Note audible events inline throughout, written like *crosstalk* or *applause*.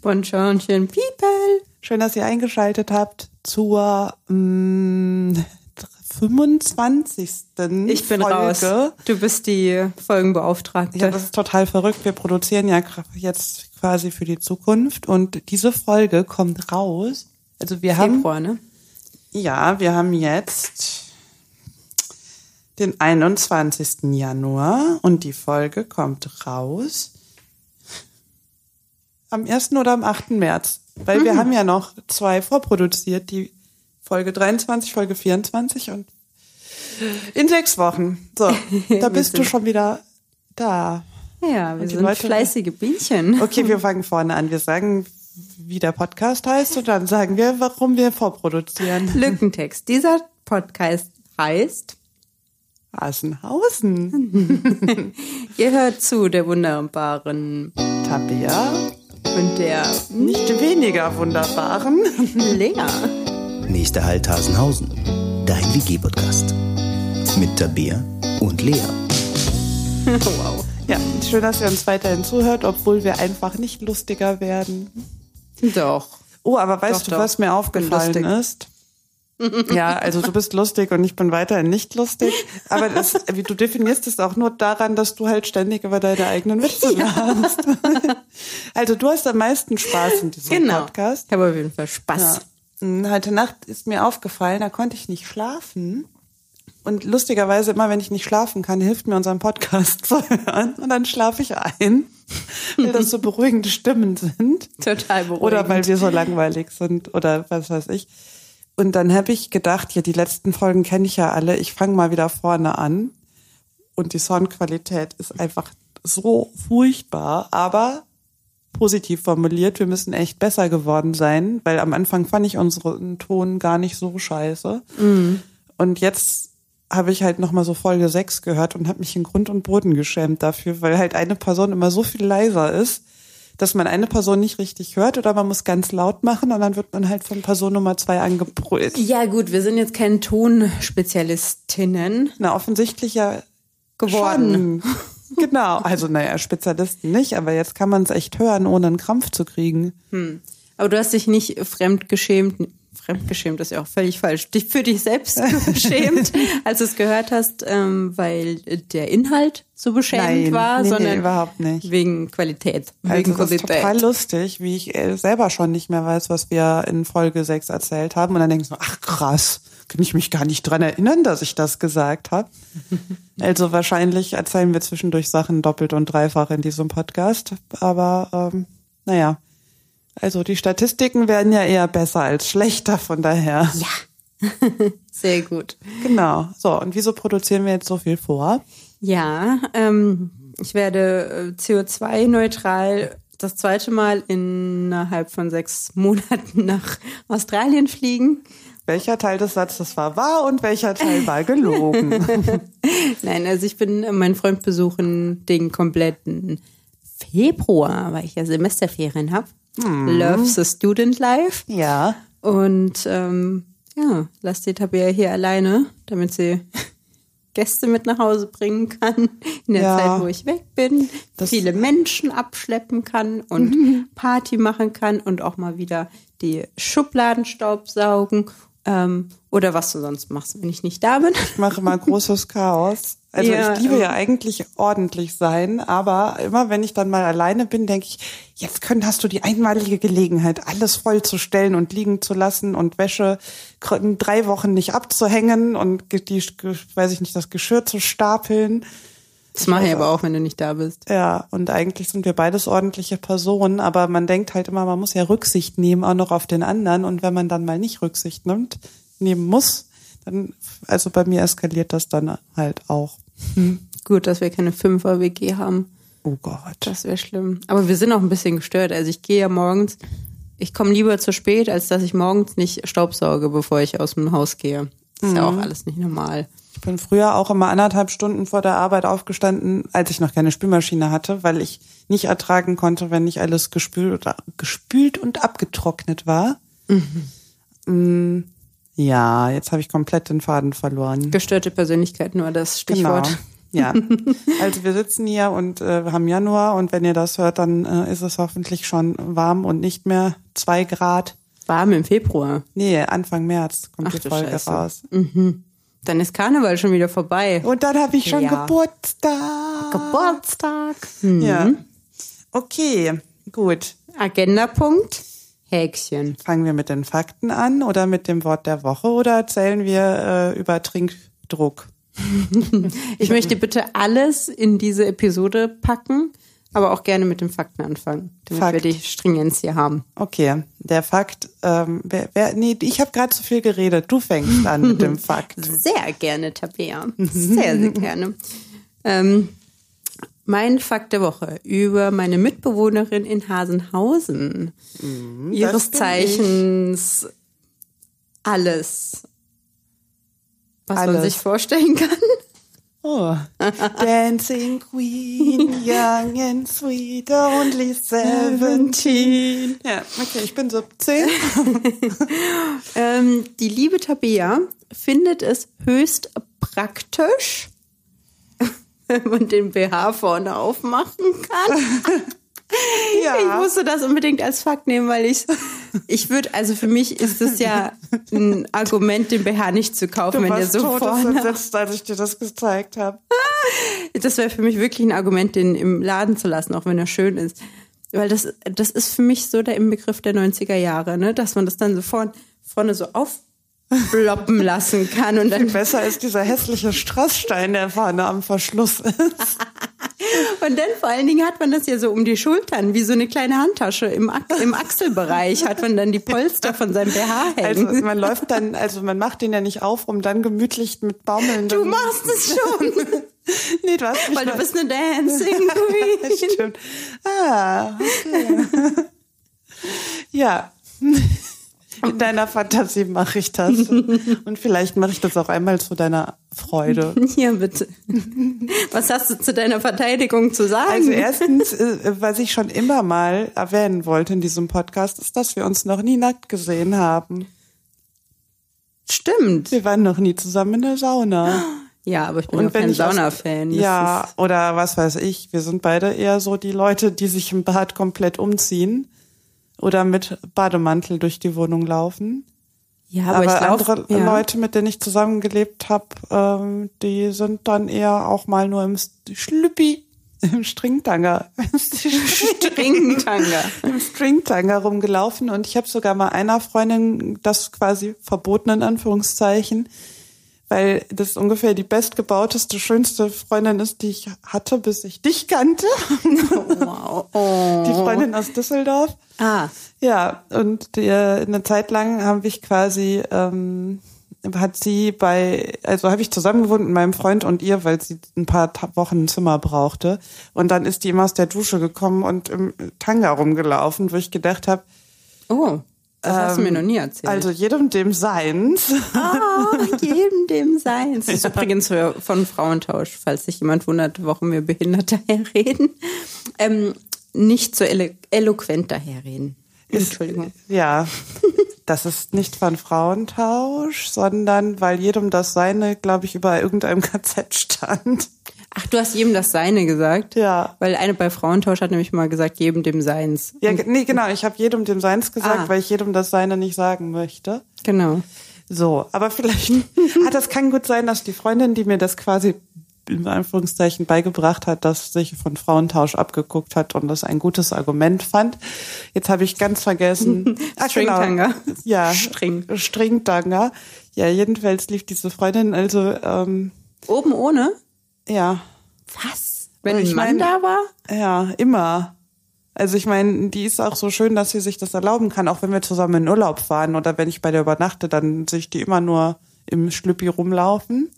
Bonjourchen, people. Schön, dass ihr eingeschaltet habt zur mh, 25. Ich bin Folge. raus. Du bist die Folgenbeauftragte. Ja, das ist total verrückt. Wir produzieren ja jetzt quasi für die Zukunft und diese Folge kommt raus. Also wir Februar, haben ne? ja, wir haben jetzt den 21. Januar und die Folge kommt raus am 1. oder am 8. März. Weil wir haben ja noch zwei vorproduziert, die Folge 23, Folge 24 und in sechs Wochen. So, *laughs* da bist du schon wieder da. Ja, wir sind Leute- fleißige Bienchen. Okay, wir fangen vorne an. Wir sagen, wie der Podcast heißt und dann sagen wir, warum wir vorproduzieren. *laughs* Lückentext. Dieser Podcast heißt, Asenhausen. *laughs* ihr hört zu der wunderbaren Tabea, und der nicht weniger wunderbaren. *laughs* Lea. Nächster Halt Hasenhausen. Dein WG-Podcast. Mit Tabea und Lea. *laughs* Wow. Ja, schön, dass ihr uns weiterhin zuhört, obwohl wir einfach nicht lustiger werden. Doch. Oh, aber weißt Doch, du, doch. was mir aufgefallen lustig. ist? Ja, *laughs* also du bist lustig und ich bin weiterhin nicht lustig. Aber das, wie du definierst es auch nur daran, dass du halt ständig über deine eigenen Witze lachst. *laughs* Also du hast am meisten Spaß in diesem Genau. Podcast. Ich habe auf jeden Fall Spaß. Ja. Und Heute Nacht ist mir aufgefallen, da konnte ich nicht schlafen. Und lustigerweise, immer wenn ich nicht schlafen kann, hilft mir unser Podcast *laughs* zu hören. Und dann schlafe ich ein, weil das so beruhigende Stimmen sind. Total beruhigend. Oder weil wir so langweilig sind oder was weiß ich. Und dann habe ich gedacht, ja, die letzten Folgen kenne ich ja alle. Ich fange mal wieder vorne an. Und die Soundqualität ist einfach so furchtbar, aber positiv formuliert. Wir müssen echt besser geworden sein, weil am Anfang fand ich unseren Ton gar nicht so scheiße. Und jetzt habe ich halt nochmal so Folge 6 gehört und habe mich in Grund und Boden geschämt dafür, weil halt eine Person immer so viel leiser ist, dass man eine Person nicht richtig hört oder man muss ganz laut machen und dann wird man halt von Person Nummer zwei angebrüllt. ja gut, wir sind jetzt keine Tonspezialistinnen Na, offensichtlich ja geworden. schon. *laughs* Genau, also naja, Spezialisten nicht, aber jetzt kann man es echt hören, ohne einen Krampf zu kriegen. Aber du hast dich nicht fremdgeschämt. Fremdgeschämt ist ja auch völlig falsch. Dich für dich selbst *laughs* geschämt, als du es gehört hast, ähm, weil der Inhalt so beschämt Nein, war, nee, nee, sondern überhaupt nicht. wegen Qualität. Also wegen das ist Qualität. total lustig, wie ich äh, selber schon nicht mehr weiß, was wir in Folge 6 erzählt haben. Und dann ich so, ach krass, kann ich mich gar nicht dran erinnern, dass ich das gesagt habe. *laughs* also wahrscheinlich erzählen wir zwischendurch Sachen doppelt und dreifach in diesem Podcast. Aber ähm, naja, also die Statistiken werden ja eher besser als schlechter, von daher. Ja. *laughs* Sehr gut. Genau. So, und wieso produzieren wir jetzt so viel vor? Ja, ähm, ich werde äh, CO2-neutral das zweite Mal innerhalb von sechs *laughs* Monaten nach Australien fliegen. Welcher Teil des Satzes war wahr und welcher Teil war gelogen? *laughs* Nein, also ich bin äh, meinen Freund besuchen den kompletten Februar, weil ich ja Semesterferien habe. Love the Student Life. ja. Und ähm, ja, lass die Tabea hier alleine, damit sie *laughs* Gäste mit nach Hause bringen kann, in der Ja. Zeit, wo ich weg bin, Das- viele Menschen abschleppen kann und *laughs* Party machen kann und auch mal wieder die Schubladen staubsaugen ähm, oder was du sonst machst, wenn ich nicht da bin. Ich mache mal *laughs* großes Chaos. Also Ja, ich liebe ähm. ja eigentlich ordentlich sein, aber immer wenn ich dann mal alleine bin, denke ich, jetzt können, hast du die einmalige Gelegenheit, alles vollzustellen und liegen zu lassen und Wäsche drei Wochen nicht abzuhängen und die, weiß ich nicht, das Geschirr zu stapeln. Das mache ich aber auch, wenn du nicht da bist. Ja, und eigentlich sind wir beides ordentliche Personen, aber man denkt halt immer, man muss ja Rücksicht nehmen, auch noch auf den anderen. Und wenn man dann mal nicht Rücksicht nimmt, nehmen muss, dann, also bei mir eskaliert das dann halt auch. Gut, dass wir keine Fünfer-WG haben. Oh Gott. Das wäre schlimm. Aber wir sind auch ein bisschen gestört. Also ich gehe ja morgens, ich komme lieber zu spät, als dass ich morgens nicht staubsauge, bevor ich aus dem Haus gehe. Das ist ja auch alles nicht normal. Ich bin früher auch immer anderthalb Stunden vor der Arbeit aufgestanden, als ich noch keine Spülmaschine hatte, weil ich nicht ertragen konnte, wenn nicht alles gespült oder gespült und abgetrocknet war. Mm, Ja, jetzt habe ich komplett den Faden verloren. Gestörte Persönlichkeit, nur das Stichwort. Genau. Ja, *laughs* also wir sitzen hier und äh, haben Januar und wenn ihr das hört, dann äh, ist es hoffentlich schon warm und nicht mehr zwei Grad. Warm im Februar. Nee, Anfang März kommt Ach die Folge Scheiße. raus. Dann ist Karneval schon wieder vorbei. Und dann habe ich schon Ja. Geburtstag. Geburtstag. Ja. Okay, gut. Agendapunkt. Häkchen. Fangen wir mit den Fakten an oder mit dem Wort der Woche oder erzählen wir äh, über Trinkdruck? *laughs* Ich möchte bitte alles in diese Episode packen, aber auch gerne mit den Fakten anfangen, damit Fakt. wir die Stringenz hier haben. Okay, der Fakt, ähm, wer, wer, nee, ich habe gerade zu viel geredet. Du fängst an mit dem *laughs* Fakt. Sehr gerne, Tabea. Sehr, sehr gerne. Ähm, mein Fakt der Woche über meine Mitbewohnerin in Hasenhausen. Ihres bin Zeichens alles, was man Alles. sich vorstellen kann. Oh. Dancing Queen, *laughs* young and sweet, only 17. Ja, okay, ich bin 17. *laughs* Ähm, die liebe Tabea findet es höchst praktisch, *laughs* wenn man den BH vorne aufmachen kann. *laughs* Ich Ja. musste das unbedingt als Fakt nehmen, weil ich, ich würde, also für mich ist es ja ein Argument, den BH nicht zu kaufen, Du wenn der so vorne. todesentsetzt, als ich dir das gezeigt habe. *laughs* Das wäre für mich wirklich ein Argument, den im Laden zu lassen, auch wenn er schön ist. Weil das, das ist für mich so der Inbegriff der 90er Jahre, ne? dass man das dann so vorne, vorne so aufploppen lassen kann und dann Besser ist dieser hässliche Strassstein, der vorne am Verschluss ist. *laughs* Und dann vor allen Dingen hat man das ja so um die Schultern, wie so eine kleine Handtasche. Im, Ach im Achselbereich hat man dann die Polster von seinem BH Also hängen. man läuft dann, also man macht den ja nicht auf, um dann gemütlich mit Baumeln. du machst es schon, *laughs* Nee, du hast mich weil du bist eine Dancing *laughs* Queen. Stimmt. Ah, okay. ja. In deiner Fantasie mache ich das. *laughs* Und vielleicht mache ich das auch einmal zu deiner Freude. *laughs* Ja, bitte. Was hast du zu deiner Verteidigung zu sagen? Also erstens, äh, was ich schon immer mal erwähnen wollte in diesem Podcast, ist, dass wir uns noch nie nackt gesehen haben. Stimmt. Wir waren noch nie zusammen in der Sauna. Ja, aber ich bin auch kein Sauna-Fan. Ja, oder was weiß ich. Wir sind beide eher so die Leute, die sich im Bad komplett umziehen oder mit Bademantel durch die Wohnung laufen. ja aber, Aber, ich glaube, andere ja. Leute, mit denen ich zusammengelebt habe, ähm, die sind dann eher auch mal nur im Schlüppi, im Stringtanger, *laughs* Ringtanga. im Stringtanger rumgelaufen und ich habe sogar mal einer Freundin das quasi verboten in Anführungszeichen, weil das ungefähr die bestgebauteste, schönste Freundin ist, die ich hatte, bis ich dich kannte. *laughs* Wow. Oh. Die Freundin aus Düsseldorf. Ah, Ja, und die, eine Zeit lang habe ich quasi, ähm, hat sie bei, also habe ich zusammen gewohnt mit meinem Freund und ihr, weil sie ein paar Wochen ein Zimmer brauchte. Und dann ist die immer aus der Dusche gekommen und im Tanga rumgelaufen, wo ich gedacht habe, oh. Das hast du mir noch nie erzählt. also jedem dem Seins. Ah, *laughs* jedem dem Seins. Das ist übrigens für- von Frauentausch, falls sich jemand wundert, warum wir behindert *laughs* daherreden. Ähm, nicht so elo eloquent daherreden. Entschuldigung. Ja, das ist nicht von Frauentausch, sondern weil jedem das Seine, glaube ich, über irgendeinem KZ stand. Ach, du hast jedem das Seine gesagt? Ja. Weil eine bei Frauentausch hat nämlich mal gesagt, jedem dem Seins. Ja, nee, genau. Ich habe jedem dem Seins gesagt, Ah. weil ich jedem das Seine nicht sagen möchte. Genau. So, aber vielleicht, *laughs* ah, das kann gut sein, dass die Freundin, die mir das quasi in Anführungszeichen beigebracht hat, das sich von Frauentausch abgeguckt hat und das ein gutes Argument fand. Jetzt habe ich ganz vergessen. *laughs* Ach, Stringtanga. Genau. Ja, String. Stringtanga. Ja, jedenfalls lief diese Freundin also, ähm, Oben ohne? Ja, Was? Wenn Ich ein Mann meine- da war? Ja, immer. Also ich meine, die ist auch so schön, dass sie sich das erlauben kann, auch wenn wir zusammen in Urlaub fahren oder wenn ich bei der übernachte, dann sehe ich die immer nur im Schlüppi rumlaufen.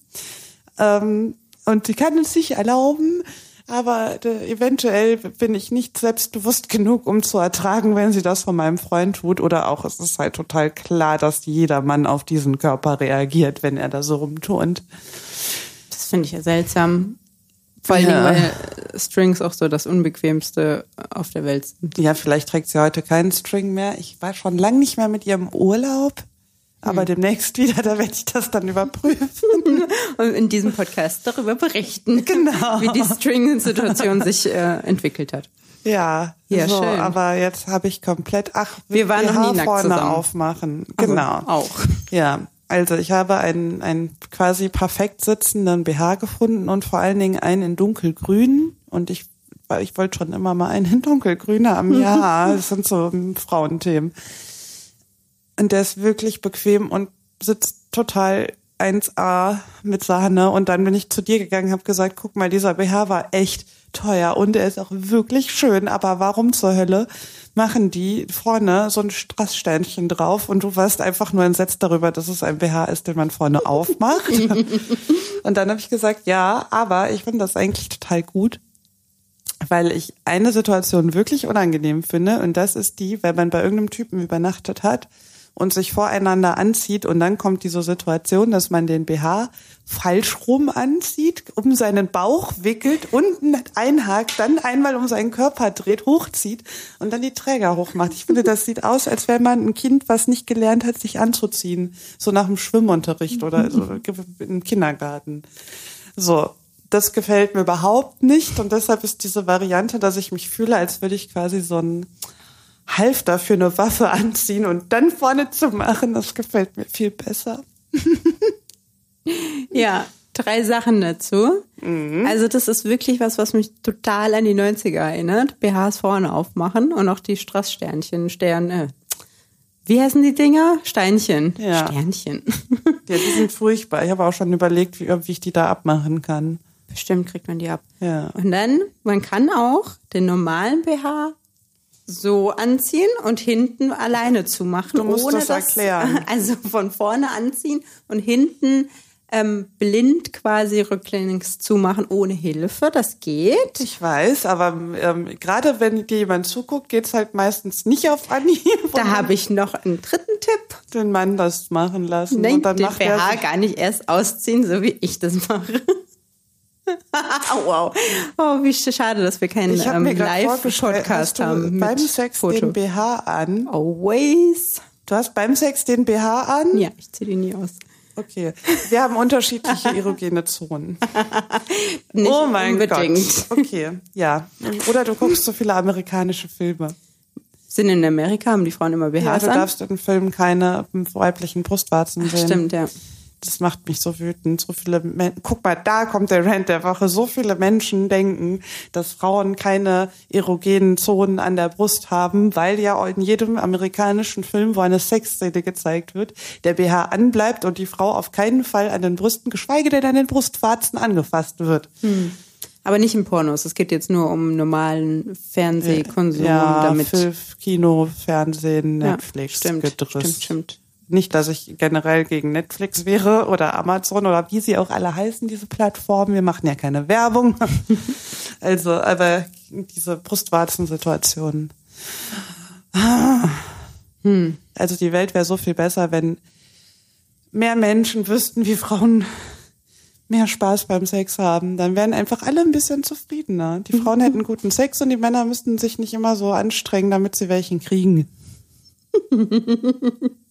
Ähm, und sie kann es sich erlauben, aber äh, eventuell bin ich nicht selbstbewusst genug, um zu ertragen, wenn sie das von meinem Freund tut. Oder auch es ist halt total klar, dass jeder Mann auf diesen Körper reagiert, wenn er da so rumturnt. Das finde ich ja seltsam. Vor allen Ja. Weil Strings auch so das Unbequemste auf der Welt sind. Ja, vielleicht trägt sie heute keinen String mehr. Ich war schon lang nicht mehr mit ihrem Urlaub. Aber demnächst wieder, da werde ich das dann überprüfen. *laughs* Und in diesem Podcast darüber berichten, *laughs* Genau. wie die String-Situation sich äh, entwickelt hat. Ja, Ja, so, schön. aber jetzt habe ich komplett, ach, Wir waren noch nie nackt vorne zusammen. aufmachen. Also, Genau. auch. Ja, also ich habe einen, einen quasi perfekt sitzenden BH gefunden und vor allen Dingen einen in dunkelgrün und ich ich wollte schon immer mal einen in dunkelgrün haben. *laughs* Ja, das sind so Frauenthemen. Und der ist wirklich bequem und sitzt total 1A mit Sahne. Und dann bin ich zu dir gegangen, habe gesagt, guck mal, dieser BH war echt teuer und er ist auch wirklich schön. Aber warum zur Hölle machen die vorne so ein Strasssteinchen drauf und du warst einfach nur entsetzt darüber, dass es ein BH ist, den man vorne *laughs* aufmacht. und dann habe ich gesagt, ja, aber ich finde das eigentlich total gut weil ich eine Situation wirklich unangenehm finde und das ist die, wenn man bei irgendeinem Typen übernachtet hat und sich voreinander anzieht und dann kommt diese Situation, dass man den BH falsch rum anzieht, um seinen Bauch wickelt, unten einhakt, dann einmal um seinen Körper dreht, hochzieht und dann die Träger hochmacht. Ich finde, das sieht aus, als wäre man ein Kind, was nicht gelernt hat, sich anzuziehen, so nach dem Schwimmunterricht oder so *laughs* im Kindergarten. So, das gefällt mir überhaupt nicht und deshalb ist diese Variante, dass ich mich fühle, als würde ich quasi so ein Halfter für eine Waffe anziehen und dann vorne zu machen, das gefällt mir viel besser. *laughs* Ja, drei Sachen dazu. Also das ist wirklich was, was mich total an die 90er erinnert. BHs vorne aufmachen und auch die Strasssternchen, Sterne. Wie heißen die Dinger? Steinchen. Ja. Sternchen. Ja, die sind furchtbar. Ich habe auch schon überlegt, wie, wie ich die da abmachen kann. Bestimmt kriegt man die ab. Ja. Und dann, man kann auch den normalen BH so anziehen und hinten alleine zumachen. Du musst ohne das erklären. *laughs* Also von vorne anziehen und hinten ähm, blind quasi rücklängs zumachen ohne Hilfe. Das geht. Ich weiß, aber ähm, gerade wenn dir jemand zuguckt, geht's halt meistens nicht auf Anhieb. *laughs* Da habe ich noch einen dritten Tipp. den Mann das machen lassen. Nein, und dann den macht BH er gar nicht erst ausziehen, so wie ich das mache. *laughs* wow. Oh, wie schade, dass wir keinen ähm, Live-Podcast haben. beim Sex Foto. den BH an. Always. Du hast beim Sex den BH an? Ja, ich ziehe die nie aus. Okay. Wir haben unterschiedliche erogene Zonen. *laughs* Nicht oh mein unbedingt. Gott. Okay, ja. Oder du guckst so viele amerikanische Filme. Sind in Amerika, haben die Frauen immer Ja, BHs du an? darfst in Filmen keine weiblichen Brustwarzen sehen. Stimmt, ja. Das macht mich so wütend. So viele Men Guck mal, da kommt der Rant der Woche. So viele Menschen denken, dass Frauen keine erogenen Zonen an der Brust haben, weil ja in jedem amerikanischen Film, wo eine Sexszene gezeigt wird, der BH anbleibt und die Frau auf keinen Fall an den Brüsten, geschweige denn an den Brustwarzen angefasst wird. Aber nicht im Pornos. Es geht jetzt nur um normalen Fernsehkonsum, ja, damit. Film, Kino, Fernsehen, Ja, Netflix, stimmt, Gedriss. stimmt, stimmt. Nicht, dass ich generell gegen Netflix wäre oder Amazon oder wie sie auch alle heißen, diese Plattformen. Wir machen ja keine Werbung. *laughs* also, aber diese Brustwarzen-Situation. Also die Welt wäre so viel besser, wenn mehr Menschen wüssten, wie Frauen mehr Spaß beim Sex haben. Dann wären einfach alle ein bisschen zufriedener. Die Frauen hätten guten Sex und die Männer müssten sich nicht immer so anstrengen, damit sie welchen kriegen. *laughs*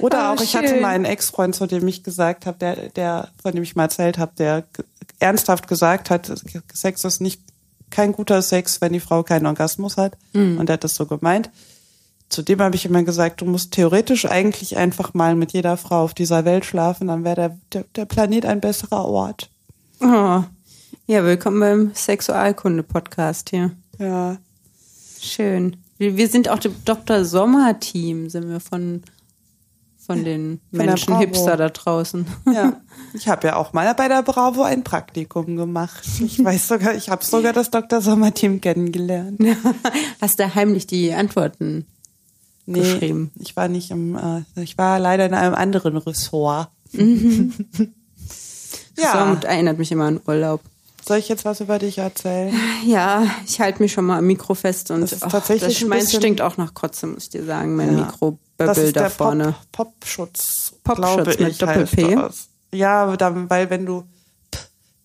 Oder Oh, auch, ich hatte schön. mal einen Ex-Freund, zu dem ich gesagt habe, der, der, von dem ich mal erzählt habe, der ernsthaft gesagt hat, Sex ist nicht kein guter Sex, wenn die Frau keinen Orgasmus hat. Mhm. Und er hat das so gemeint. Zudem habe ich immer gesagt, du musst theoretisch eigentlich einfach mal mit jeder Frau auf dieser Welt schlafen, dann wäre der, der, der Planet ein besserer Ort. Oh. Ja, willkommen beim Sexualkunde-Podcast hier. Ja. Schön. Wir, wir sind auch dem Dr. Sommer-Team, sind wir von, von den Von Menschen. Hipster da draußen. Ja, *laughs* ich habe ja auch mal bei der Bravo ein Praktikum gemacht. Ich weiß sogar, ich habe sogar das Dr. Sommer Team kennengelernt. Hast du heimlich die Antworten Nee, geschrieben? ich war nicht im, äh, ich war leider in einem anderen Ressort. *laughs* ja, So, erinnert mich immer an Urlaub. Soll ich jetzt was über dich erzählen? Ja, ich halte mich schon mal am Mikro fest und Das ist ach, tatsächlich das ein meins stinkt auch nach Kotze, muss ich dir sagen, mein Ja. Das Mikroböbbel ist da der vorne. Pop, Popschutz, Popschutz mit Doppel-P? das. Ja, dann, weil wenn du P,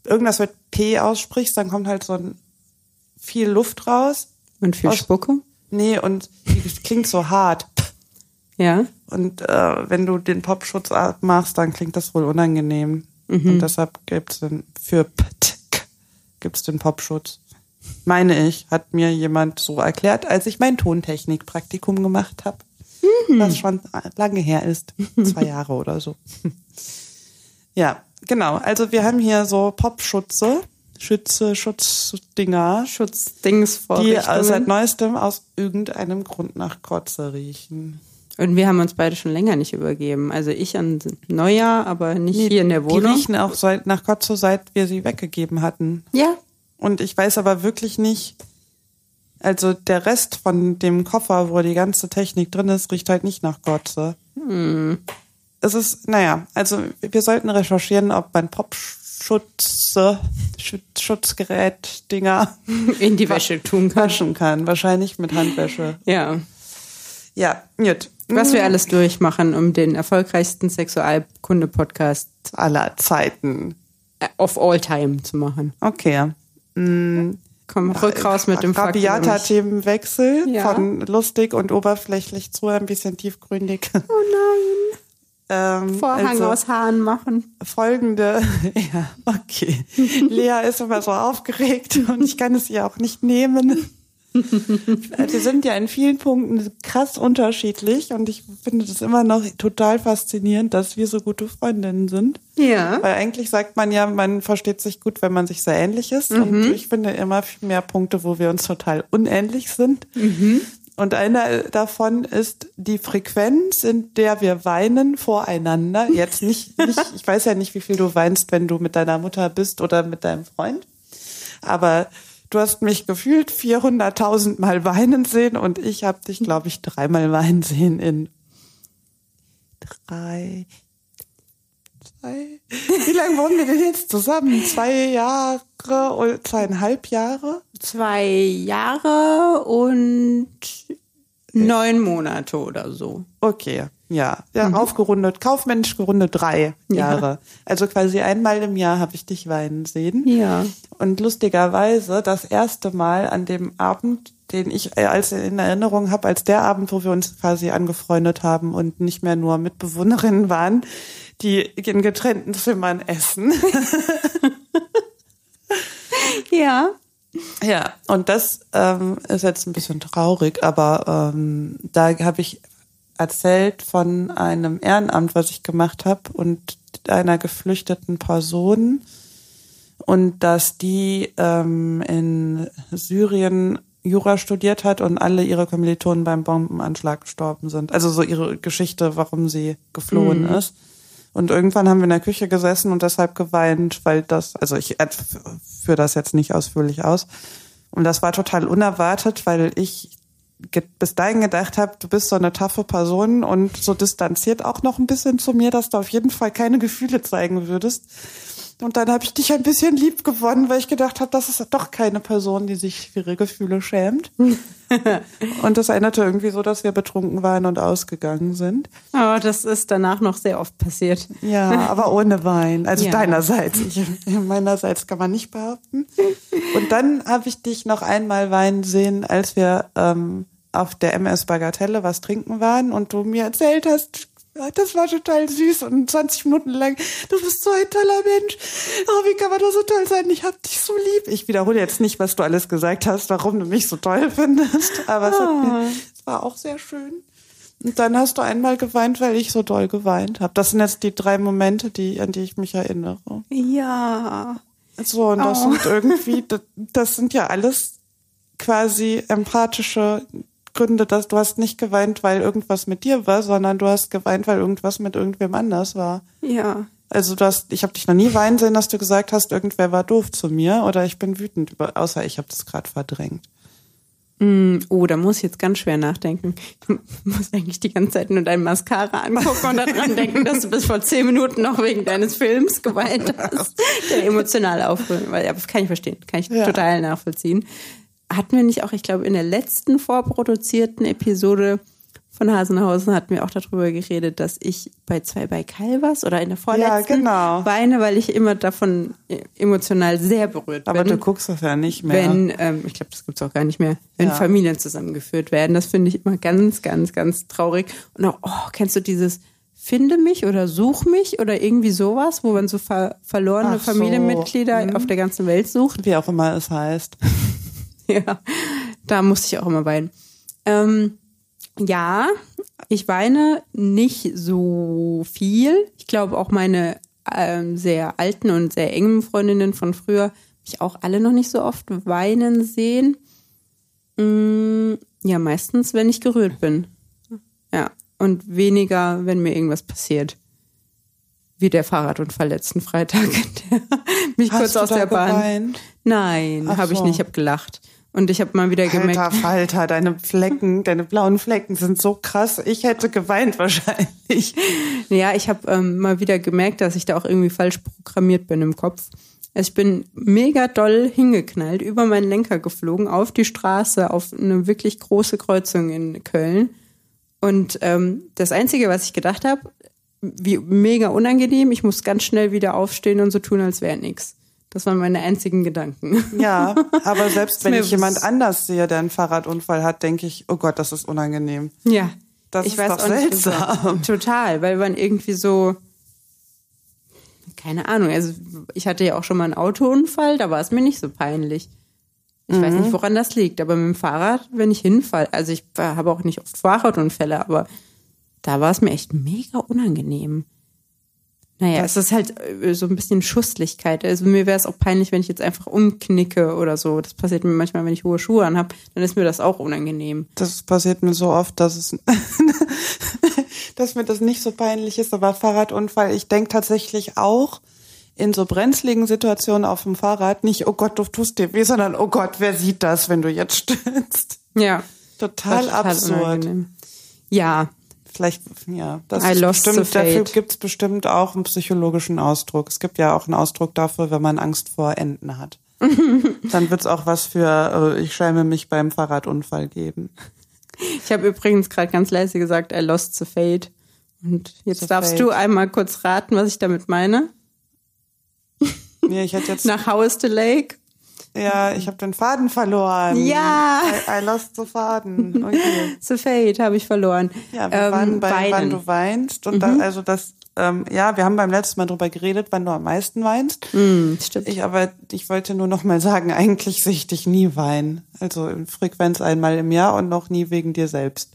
irgendwas mit P aussprichst, dann kommt halt so ein viel Luft raus. Und viel Aus- Spucke? Nee, und die *laughs* klingt so hart. P. Ja. Und äh, wenn du den Popschutz abmachst, dann klingt das wohl unangenehm. Und deshalb gibt's den für PTK gibt's den Popschutz. Meine ich, hat mir jemand so erklärt, als ich mein Tontechnik-Praktikum gemacht habe. Das schon lange her ist. Zwei *laughs* Jahre oder so. Ja, genau. Also wir haben hier so Popschutze, Schütze, Schutzdinger, Schutzdings die äh, seit neuestem aus irgendeinem Grund nach Kotze riechen. Und wir haben uns beide schon länger nicht übergeben. Also ich an Neujahr, aber nicht hier in der Die Wohnung. riechen auch seit, nach Kotze, seit wir sie weggegeben hatten. Ja. Und ich weiß aber wirklich nicht, also der Rest von dem Koffer, wo die ganze Technik drin ist, riecht halt nicht nach Kotze. Es ist, naja, also wir sollten recherchieren, ob man Popschutze, Schutz, Schutzgerät, Dinger *laughs* In die Wäsche tun kann. waschen kann. Wahrscheinlich mit Handwäsche. Ja. Ja, gut. Was wir alles durchmachen, um den erfolgreichsten Sexualkunde-Podcast aller Zeiten. äh, of all time zu machen. Okay. Komm, rück raus mit dem Rabiater mich. Themenwechsel Ja. von lustig und oberflächlich zu ein bisschen tiefgründig. Oh nein. *laughs* Ähm, Vorhang also aus Haaren machen. folgende, *laughs* ja, okay. *laughs* Lea ist immer so aufgeregt und ich kann es ihr auch nicht nehmen. Wir sind ja in vielen Punkten krass unterschiedlich und ich finde das immer noch total faszinierend, dass wir so gute Freundinnen sind. Ja. Weil eigentlich sagt man ja, man versteht sich gut, wenn man sich sehr ähnlich ist. Und ich finde immer viel mehr Punkte, wo wir uns total unähnlich sind. Und einer davon ist die Frequenz, in der wir weinen voreinander. Jetzt nicht, nicht, ich weiß ja nicht, wie viel du weinst, wenn du mit deiner Mutter bist oder mit deinem Freund. Aber du hast mich gefühlt 400.000 Mal weinen sehen und ich habe dich, glaube ich, dreimal weinen sehen in drei, zwei. Wie lange wohnen wir denn jetzt zusammen? Zwei Jahre oder zweieinhalb Jahre? Zwei Jahre und neun Monate oder so. Okay, ja. Ja, aufgerundet, kaufmännisch gerundet drei Ja. Jahre. Also quasi einmal im Jahr habe ich dich weinen sehen. Ja. Und lustigerweise das erste Mal an dem Abend, den ich äh, als in Erinnerung habe, als der Abend, wo wir uns quasi angefreundet haben und nicht mehr nur Mitbewohnerinnen *laughs* waren, die in getrennten Zimmern essen. *laughs* Ja. Ja, und das ähm, ist jetzt ein bisschen traurig, aber ähm, da habe ich erzählt von einem Ehrenamt, was ich gemacht habe und einer geflüchteten Person und dass die ähm, in Syrien Jura studiert hat und alle ihre Kommilitonen beim Bombenanschlag gestorben sind. Also so ihre Geschichte, warum sie geflohen ist. Und irgendwann haben wir in der Küche gesessen und deshalb geweint, weil das, also ich äh, führe das jetzt nicht ausführlich aus. Und das war total unerwartet, weil ich bis dahin gedacht habe, du bist so eine taffe Person und so distanziert auch noch ein bisschen zu mir, dass du auf jeden Fall keine Gefühle zeigen würdest. Und dann habe ich dich ein bisschen lieb gewonnen, weil ich gedacht habe, das ist doch keine Person, die sich für ihre Gefühle schämt. *laughs* und das erinnerte irgendwie so, dass wir betrunken waren und ausgegangen sind. Aber das ist danach noch sehr oft passiert. Ja, aber ohne Wein. Also Ja. deinerseits. Ich, meinerseits kann man nicht behaupten. Und dann habe ich dich noch einmal weinen sehen, als wir ähm, auf der MS Bagatelle was trinken waren und du mir erzählt hast, das war total süß und 20 Minuten lang, du bist so ein toller Mensch. Oh, wie kann man doch so toll sein? Ich hab dich so lieb. Ich wiederhole jetzt nicht, was du alles gesagt hast, warum du mich so toll *laughs* findest, aber es, hat mir, es war auch sehr schön. Und dann hast du einmal geweint, weil ich so doll geweint habe. Das sind jetzt die drei Momente, die, an die ich mich erinnere. Ja. So, und das Oh. sind irgendwie, *laughs* das, das sind ja alles quasi empathische Gründe, dass du hast nicht geweint, weil irgendwas mit dir war, sondern du hast geweint, weil irgendwas mit irgendwem anders war. Ja. Also du hast, ich habe dich noch nie weinen sehen, dass du gesagt hast, irgendwer war doof zu mir oder ich bin wütend über, außer ich habe das gerade verdrängt. Oh, da muss ich jetzt ganz schwer nachdenken. Du musst eigentlich die ganze Zeit nur dein Mascara angucken und daran denken, dass du bis vor zehn Minuten noch wegen deines Films geweint hast. Der emotional aufrühren, weil ja, das kann ich verstehen, kann ich Ja. total nachvollziehen. Hatten wir nicht auch, ich glaube, in der letzten vorproduzierten Episode von Hasenhausen hatten wir auch darüber geredet, dass ich bei zwei bei Calvas oder in der vorletzten genau. weine, weil ich immer davon emotional sehr berührt Aber bin. du guckst das ja nicht mehr. wenn, ähm, ich glaube, das gibt's auch gar nicht mehr, wenn Ja. Familien zusammengeführt werden. Das finde ich immer ganz, ganz, ganz traurig. Und auch, oh, kennst du dieses Finde mich oder Such mich oder irgendwie sowas, wo man so ver verlorene Ach so. Familienmitglieder Mhm. auf der ganzen Welt sucht? Wie auch immer es heißt. *laughs* Ja, da musste ich auch immer weinen. Ähm, ja, ich weine nicht so viel. Ich glaube auch meine ähm, sehr alten und sehr engen Freundinnen von früher habe ich auch alle noch nicht so oft weinen sehen. Mm, ja, meistens, wenn ich gerührt bin. Ja, und weniger, wenn mir irgendwas passiert. Wie der Fahrradunfall letzten Freitag, *laughs* der mich Hast kurz du aus der Bahn. geweint? Nein, habe ich so. nicht, ich habe gelacht. Und ich habe mal wieder gemerkt, Alter *laughs* Falter, deine Flecken, deine blauen Flecken sind so krass. Ich hätte geweint *laughs* wahrscheinlich. ja, ich habe ähm, mal wieder gemerkt, dass ich da auch irgendwie falsch programmiert bin im Kopf. Also ich bin mega doll hingeknallt, über meinen Lenker geflogen, auf die Straße, auf eine wirklich große Kreuzung in Köln. Und ähm, das Einzige, was ich gedacht habe, wie mega unangenehm, ich muss ganz schnell wieder aufstehen und so tun, als wäre nix. Das waren meine einzigen Gedanken. Ja, *laughs* aber selbst wenn ich jemand anders sehe, der einen Fahrradunfall hat, denke ich, oh Gott, das ist unangenehm. Ja. Das ich ist weiß doch auch nicht, seltsam. Total, weil man irgendwie so, keine Ahnung, also ich hatte ja auch schon mal einen Autounfall, da war es mir nicht so peinlich. Ich weiß Mhm. nicht, woran das liegt, aber mit dem Fahrrad, wenn ich hinfall, also ich habe auch nicht oft Fahrradunfälle, aber da war es mir echt mega unangenehm. Naja, es ist halt äh, so ein bisschen Schusslichkeit. Also mir wäre es auch peinlich, wenn ich jetzt einfach umknicke oder so. Das passiert mir manchmal, wenn ich hohe Schuhe anhab, dann ist mir das auch unangenehm. Das passiert mir so oft, dass es, *laughs* dass mir das nicht so peinlich ist, aber Fahrradunfall, ich denke tatsächlich auch in so brenzligen Situationen auf dem Fahrrad nicht, oh Gott, du tust dir weh, sondern oh Gott, wer sieht das, wenn du jetzt *laughs* stürzt? Ja. Total, Total absurd. unangenehm. Ja, Vielleicht, ja, das I ist bestimmt, dafür fate. gibt's bestimmt auch einen psychologischen Ausdruck. Es gibt ja auch einen Ausdruck dafür, wenn man Angst vor Enten hat. *laughs* Dann wird's auch was für, äh, ich schäme mich beim Fahrradunfall geben. ich habe übrigens gerade ganz leise gesagt, I lost the fate. Und jetzt The darfst fate. du einmal kurz raten, was ich damit meine. Nee, ich hätte jetzt, *laughs* Nach House the Lake. Ja, ich habe den Faden verloren. Ja. I, I lost the Faden. Okay. *laughs* The fate habe ich verloren. Ja, wir Ähm, waren bei, wann weinen. du weinst. Und da, also das, ähm, ja, wir haben beim letzten Mal drüber geredet, wann du am meisten weinst. Hm, stimmt. Ich aber, ich wollte nur noch mal sagen, *laughs* eigentlich sehe ich dich nie weinen. Also in Frequenz einmal im Jahr und noch nie wegen dir selbst.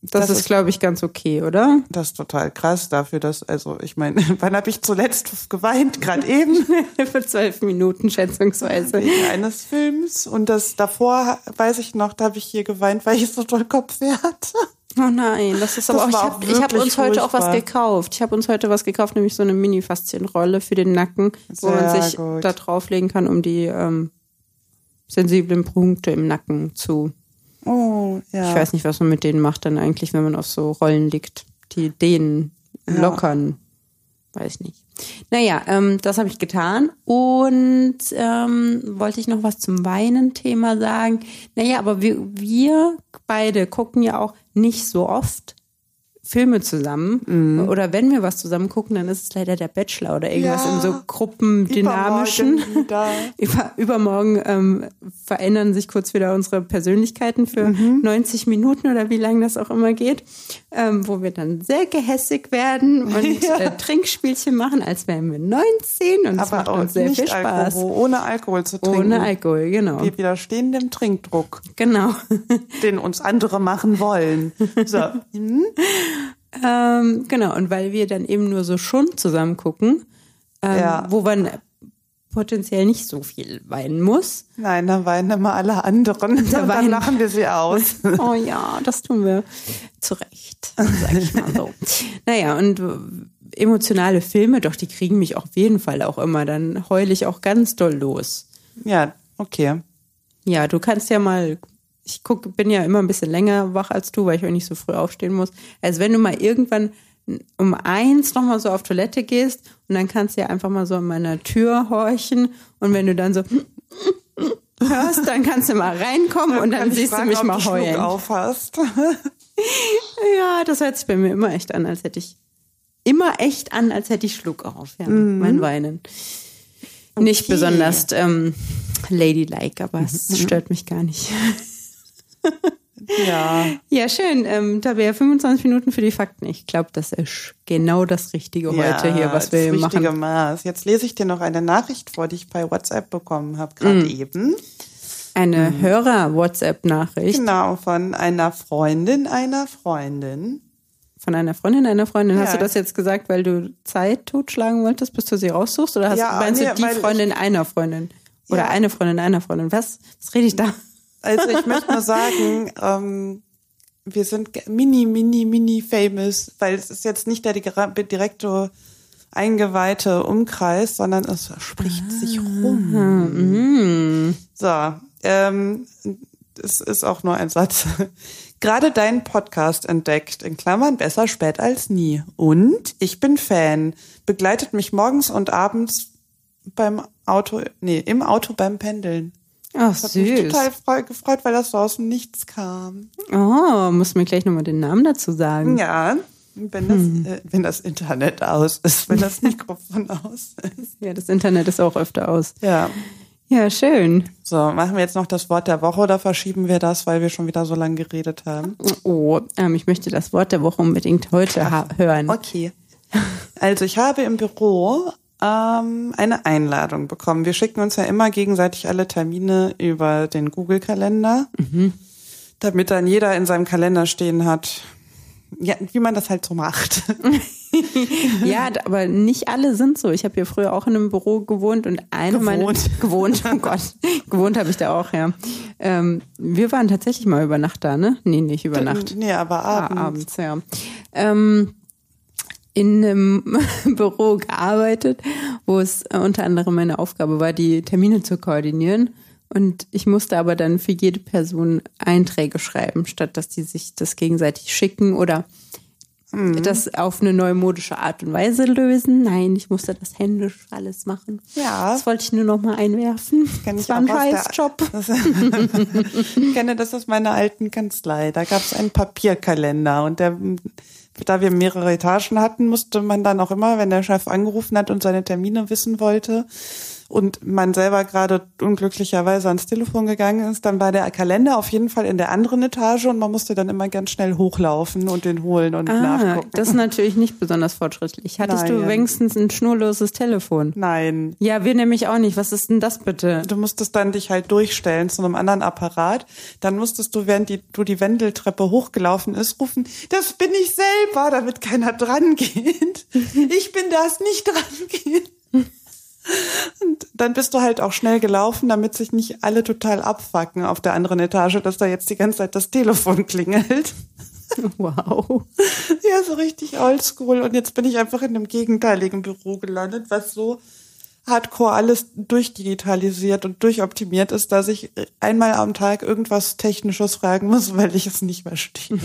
Das, das ist, ist- glaube ich, ganz okay, oder? Das ist total krass dafür, dass, also ich meine, *laughs* wann habe ich zuletzt geweint? Gerade eben *laughs* Für zwölf Minuten schätzungsweise. wegen eines Films. Und das davor weiß ich noch, da habe ich hier geweint, weil ich so toll Kopfweh hatte. Oh nein, das ist aber Das auch, ich habe auch hab uns heute auch was furchtbar. gekauft. Ich habe uns heute was gekauft, nämlich so eine Mini-Faszienrolle für den Nacken, wo man Sehr sich gut. da drauflegen kann, um die ähm, sensiblen Punkte im Nacken zu Oh, ja. Ich weiß nicht, was man mit denen macht dann eigentlich, wenn man auf so Rollen liegt. Die dehnen, Ja. lockern. Weiß nicht. Naja, ähm, das habe ich getan. Und ähm, wollte ich noch was zum Weinen-Thema sagen. Naja, aber wir, wir beide gucken ja auch nicht so oft Filme zusammen. Mhm. Oder wenn wir was zusammen gucken, dann ist es leider der Bachelor oder irgendwas Ja. in so gruppendynamischen. Übermorgen. *laughs* Über, übermorgen ähm, verändern sich kurz wieder unsere Persönlichkeiten für Mhm. 90 Minuten oder wie lange das auch immer geht, ähm, wo wir dann sehr gehässig werden und *laughs* Ja. äh, Trinkspielchen machen, als wären wir 19 und es macht auch uns sehr viel Spaß. Alkohol, ohne Alkohol zu trinken. Ohne Alkohol, genau. Wir widerstehen dem Trinkdruck, Genau. den uns andere machen wollen. *laughs* So. Hm? Ähm, genau, und weil wir dann eben nur so schon zusammen gucken, ähm, Ja. wo man potenziell nicht so viel weinen muss. Nein, dann weinen immer alle anderen. *laughs* Und dann weinen- lachen wir sie aus. *laughs* Oh ja, das tun wir zu Recht, sag ich mal so. naja, und emotionale Filme, doch, die kriegen mich auf jeden Fall auch immer. Dann heule ich auch ganz doll los. Ja, okay. Ja, du kannst ja mal, ich guck, bin ja immer ein bisschen länger wach als du, weil ich auch nicht so früh aufstehen muss. Also wenn du mal irgendwann um eins nochmal so auf Toilette gehst und dann kannst du ja einfach mal so an meiner Tür horchen und wenn du dann so hörst, dann kannst du mal reinkommen und dann Kann ich siehst fragen, du mich mal heulen. aufhast. *laughs* Ja, das hört sich bei mir immer echt an, als hätte ich immer echt an, als hätte ich Schluck auf, ja, Mhm. mein Weinen. Nicht besonders ähm, ladylike, aber Mhm. es stört mich gar nicht. Ja. *laughs* Ja, schön. Ähm, da wäre 25 Minuten für die Fakten. Ich glaube, das ist genau das Richtige heute hier, was wir das richtige machen. Maß. Jetzt lese ich dir noch eine Nachricht vor, die ich bei WhatsApp bekommen habe, gerade Mhm. eben. Eine Hörer-WhatsApp-Nachricht Genau, von einer Freundin einer Freundin. von einer Freundin einer Freundin. Hast Ja. du das jetzt gesagt, weil du Zeit totschlagen wolltest, bis du sie raussuchst? Oder hast, Ja, meinst nee, du die Freundin einer Freundin? Oder Ja. eine Freundin einer Freundin? Was? Was rede ich da? Also ich möchte nur sagen, ähm, wir sind mini, mini, mini famous, weil es ist jetzt nicht der dire- direkte eingeweihte Umkreis, sondern es spricht sich rum. So, ähm, es ist auch nur ein Satz. Gerade deinen Podcast entdeckt, in Klammern besser spät als nie. Und ich bin Fan. Begleitet mich morgens und abends beim Auto, nee, im Auto beim Pendeln. Ach, Das hat mich süß. total freu- gefreut, weil das so aus dem Nichts kam. Oh, muss mir gleich nochmal den Namen dazu sagen. Ja, wenn das, äh, wenn das Internet aus ist, wenn das *laughs* Mikrofon aus ist. Ja, das Internet ist auch öfter aus. Ja. Ja, schön. So, machen wir jetzt noch das Wort der Woche oder verschieben wir das, weil wir schon wieder so lange geredet haben? Oh, ähm, ich möchte das Wort der Woche unbedingt heute hören. Okay. Also ich habe im Büro ähm, eine Einladung bekommen. Wir schicken uns ja immer gegenseitig alle Termine über den Google-Kalender, damit dann jeder in seinem Kalender stehen hat, ja, wie man das halt so macht. *laughs* Ja, aber nicht alle sind so. Ich habe hier früher auch in einem Büro gewohnt und eine meiner Gewohnt. *laughs* gewohnt, oh Gott, gewohnt habe ich da auch, ja. Ähm, wir waren tatsächlich mal über Nacht da, ne? Nee, nicht über Nacht. Nee, aber Ah, abends. abends, ja. Ähm, in einem *laughs* Büro gearbeitet, wo es äh, unter anderem meine Aufgabe war, die Termine zu koordinieren. Und ich musste aber dann für jede Person Einträge schreiben, statt dass die sich das gegenseitig schicken oder das auf eine neumodische Art und Weise lösen. Nein, ich musste das händisch alles machen. Ja. Das wollte ich nur noch mal einwerfen. kenn Das ich war ein Scheißjob. *laughs* Das, *laughs* ich kenne das aus meiner alten Kanzlei. Da gab es einen Papierkalender und der, da wir mehrere Etagen hatten, musste man dann auch immer, wenn der Chef angerufen hat und seine Termine wissen wollte und man selber gerade unglücklicherweise ans Telefon gegangen ist, dann war der Kalender auf jeden Fall in der anderen Etage und man musste dann immer ganz schnell hochlaufen und den holen und Ah, nachgucken. das ist natürlich nicht besonders fortschrittlich. Hattest du Nein. wenigstens ein schnurloses Telefon? Nein, Ja, wir nämlich auch nicht. Was ist denn das bitte? Du musstest dann dich halt durchstellen zu einem anderen Apparat. Dann musstest du, während die, du die Wendeltreppe hochgelaufen ist, rufen, das bin ich selber, damit keiner dran geht. *laughs* Ich bin das, nicht dran gehen. Und dann bist du halt auch schnell gelaufen, damit sich nicht alle total abfacken auf der anderen Etage, dass da jetzt die ganze Zeit das Telefon klingelt. Wow. Ja, so richtig oldschool. Und jetzt bin ich einfach in einem gegenteiligen Büro gelandet, was so hardcore alles durchdigitalisiert und durchoptimiert ist, dass ich einmal am Tag irgendwas Technisches fragen muss, *laughs* weil ich es nicht verstehe.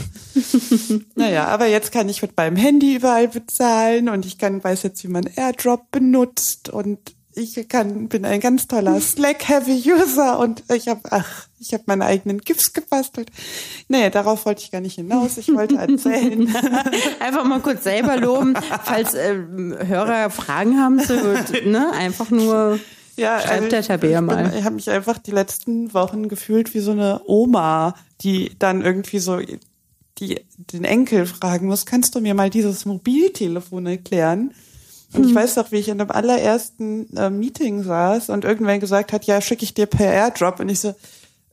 *laughs* naja, aber jetzt kann ich mit meinem Handy überall bezahlen und ich kann, weiß jetzt, wie man AirDrop benutzt und ich kann, bin ein ganz toller Slack-Heavy-User und ich habe, ach, ich habe meine eigenen GIFs gebastelt. Nee, darauf wollte ich gar nicht hinaus. Ich wollte erzählen. *laughs* Einfach mal kurz selber loben, falls ähm, Hörer Fragen haben zu, ne, einfach nur Ja, schreibt der ich- Tabea ich bin- mal. Ich habe mich einfach die letzten Wochen gefühlt wie so eine Oma, die dann irgendwie so die den Enkel fragen muss, kannst du mir mal dieses Mobiltelefon erklären? Und Hm. ich weiß noch, wie ich in dem allerersten äh, Meeting saß und irgendwer gesagt hat, ja, schicke ich dir per Airdrop. Und ich so,